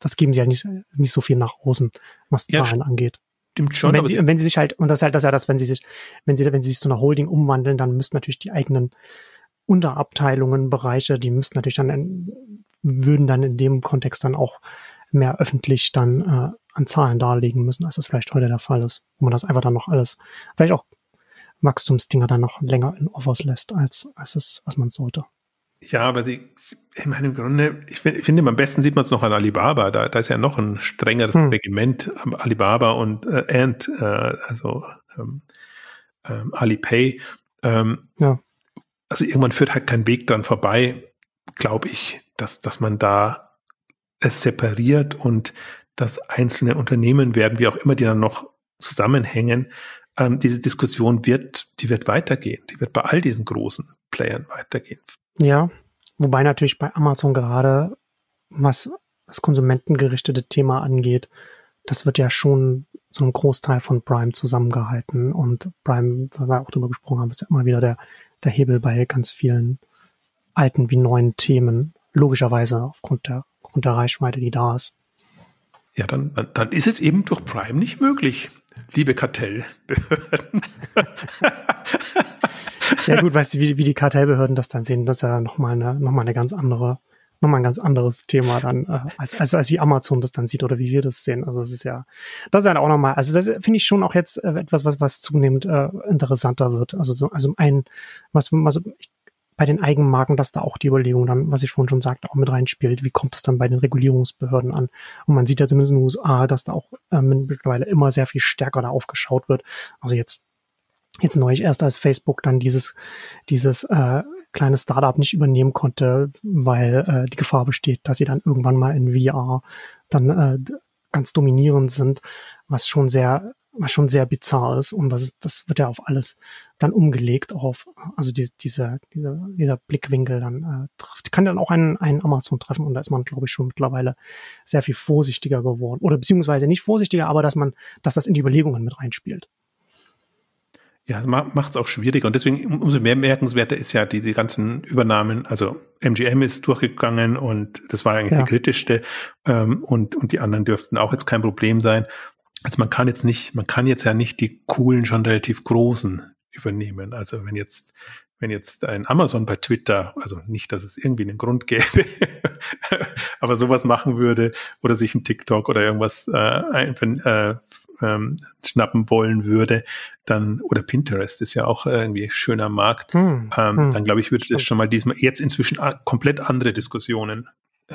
das geben sie ja nicht, nicht so viel nach außen, was Zahlen ja, angeht. Stimmt schon. Und wenn, sie, wenn sie sich halt, und das ist halt das ja das, wenn sie sich, wenn sie, wenn sie sich zu einer Holding umwandeln, dann müssten natürlich die eigenen Unterabteilungen, Bereiche, die müssten natürlich dann, würden dann in dem Kontext dann auch mehr öffentlich dann äh, an Zahlen darlegen müssen, als das vielleicht heute der Fall ist. Wo man das einfach dann noch alles, vielleicht auch Wachstumsdinger dann noch länger in Offers lässt, als, als es, als man sollte. Ja, aber sie, ich meine, im Grunde, ich, finde, am besten sieht man es noch an Alibaba. Da, da ist ja noch ein strengeres hm. Regiment, Alibaba und äh, Ant, äh, also ähm, ähm, Alipay. Ähm, ja. Also irgendwann führt halt kein Weg dran vorbei, glaube ich, dass, dass man da es separiert und dass einzelne Unternehmen werden, wie auch immer die dann noch zusammenhängen, ähm, diese Diskussion wird, die wird weitergehen. Die wird bei all diesen großen Playern weitergehen. Ja, wobei natürlich bei Amazon gerade, was das konsumentengerichtete Thema angeht, das wird ja schon so ein Großteil von Prime zusammengehalten. Und Prime, weil wir auch darüber gesprochen haben, ist ja immer wieder der, der Hebel bei ganz vielen alten wie neuen Themen. Logischerweise aufgrund der, aufgrund der Reichweite, die da ist. Ja, dann, dann ist es eben durch Prime nicht möglich, liebe Kartellbehörden. [laughs] ja gut, weißt du, wie, wie die Kartellbehörden das dann sehen, das ist ja nochmal eine, noch mal eine ganz andere, nochmal ein ganz anderes Thema dann, äh, als, als, als wie Amazon das dann sieht oder wie wir das sehen. Also das ist ja, das ist ja auch nochmal, also das finde ich schon auch jetzt äh, etwas, was, was zunehmend äh, interessanter wird. Also so, also ein, was, was ich, bei den Eigenmarken, dass da auch die Überlegung dann, was ich vorhin schon sagte, auch mit reinspielt. Wie kommt das dann bei den Regulierungsbehörden an? Und man sieht ja zumindest in den USA, dass da auch ähm, mittlerweile immer sehr viel stärker da aufgeschaut wird. Also jetzt jetzt neulich erst als Facebook dann dieses, dieses äh, kleine Startup nicht übernehmen konnte, weil äh, die Gefahr besteht, dass sie dann irgendwann mal in VR dann äh, ganz dominierend sind, was schon sehr was schon sehr bizarr ist und das, ist, das wird ja auf alles dann umgelegt auf, also die, diese, dieser, dieser Blickwinkel dann äh, trifft, kann dann auch einen, einen Amazon treffen und da ist man, glaube ich, schon mittlerweile sehr viel vorsichtiger geworden oder beziehungsweise nicht vorsichtiger, aber dass man, dass das in die Überlegungen mit reinspielt. Ja, macht es auch schwierig und deswegen umso mehr merkenswerter ist ja diese ganzen Übernahmen. Also MGM ist durchgegangen und das war eigentlich ja. die kritischste ähm, und und die anderen dürften auch jetzt kein Problem sein. Also man kann jetzt nicht, man kann jetzt ja nicht die coolen schon relativ großen übernehmen. Also wenn jetzt wenn jetzt ein Amazon bei Twitter, also nicht, dass es irgendwie einen Grund gäbe, [laughs] aber sowas machen würde oder sich ein TikTok oder irgendwas äh, einfach, äh, ähm, schnappen wollen würde, dann, oder Pinterest ist ja auch irgendwie schöner Markt, hm, ähm, hm. dann glaube ich, würde das schon mal diesmal jetzt inzwischen komplett andere Diskussionen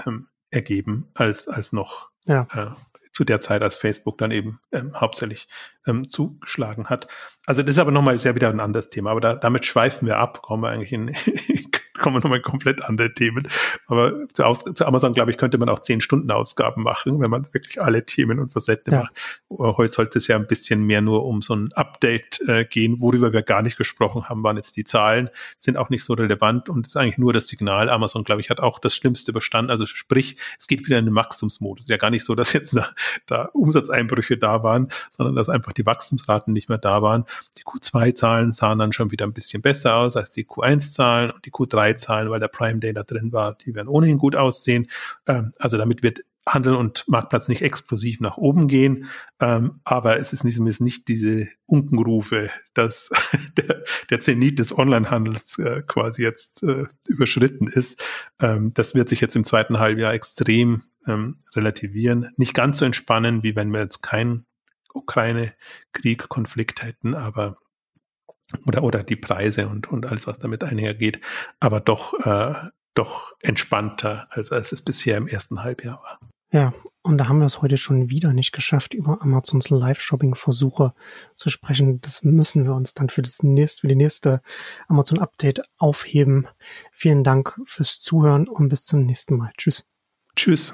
ähm, ergeben als, als noch ja. äh, zu der Zeit, als Facebook dann eben ähm, hauptsächlich ähm, zugeschlagen hat. Also das ist aber nochmal sehr wieder ein anderes Thema, aber da, damit schweifen wir ab, kommen wir eigentlich in, [laughs] kommen wir nochmal komplett andere Themen. Aber zu, Aus zu Amazon, glaube ich, könnte man auch zehn Stunden Ausgaben machen, wenn man wirklich alle Themen und Facetten ja. macht. Heute sollte es ja ein bisschen mehr nur um so ein Update äh, gehen, worüber wir gar nicht gesprochen haben, waren jetzt die Zahlen, sind auch nicht so relevant und ist eigentlich nur das Signal. Amazon, glaube ich, hat auch das Schlimmste bestanden. Also sprich, es geht wieder in den Wachstumsmodus. Ja gar nicht so, dass jetzt da, da Umsatzeinbrüche da waren, sondern dass einfach die Wachstumsraten nicht mehr da waren. Die Q2-Zahlen sahen dann schon wieder ein bisschen besser aus als die Q1-Zahlen und die Q3 zahlen, weil der Prime Day da drin war. Die werden ohnehin gut aussehen. Ähm, also damit wird Handel und Marktplatz nicht explosiv nach oben gehen, ähm, aber es ist nicht, nicht diese Unkenrufe, dass [laughs] der, der Zenit des Onlinehandels äh, quasi jetzt äh, überschritten ist. Ähm, das wird sich jetzt im zweiten Halbjahr extrem ähm, relativieren. Nicht ganz so entspannen, wie wenn wir jetzt keinen Ukraine-Krieg, Konflikt hätten, aber oder, oder die Preise und, und alles, was damit einhergeht, aber doch, äh, doch entspannter, als, als es bisher im ersten Halbjahr war. Ja, Und da haben wir es heute schon wieder nicht geschafft, über Amazons Live-Shopping-Versuche zu sprechen. Das müssen wir uns dann für das nächste, für die nächste Amazon-Update aufheben. Vielen Dank fürs Zuhören und bis zum nächsten Mal. Tschüss. Tschüss.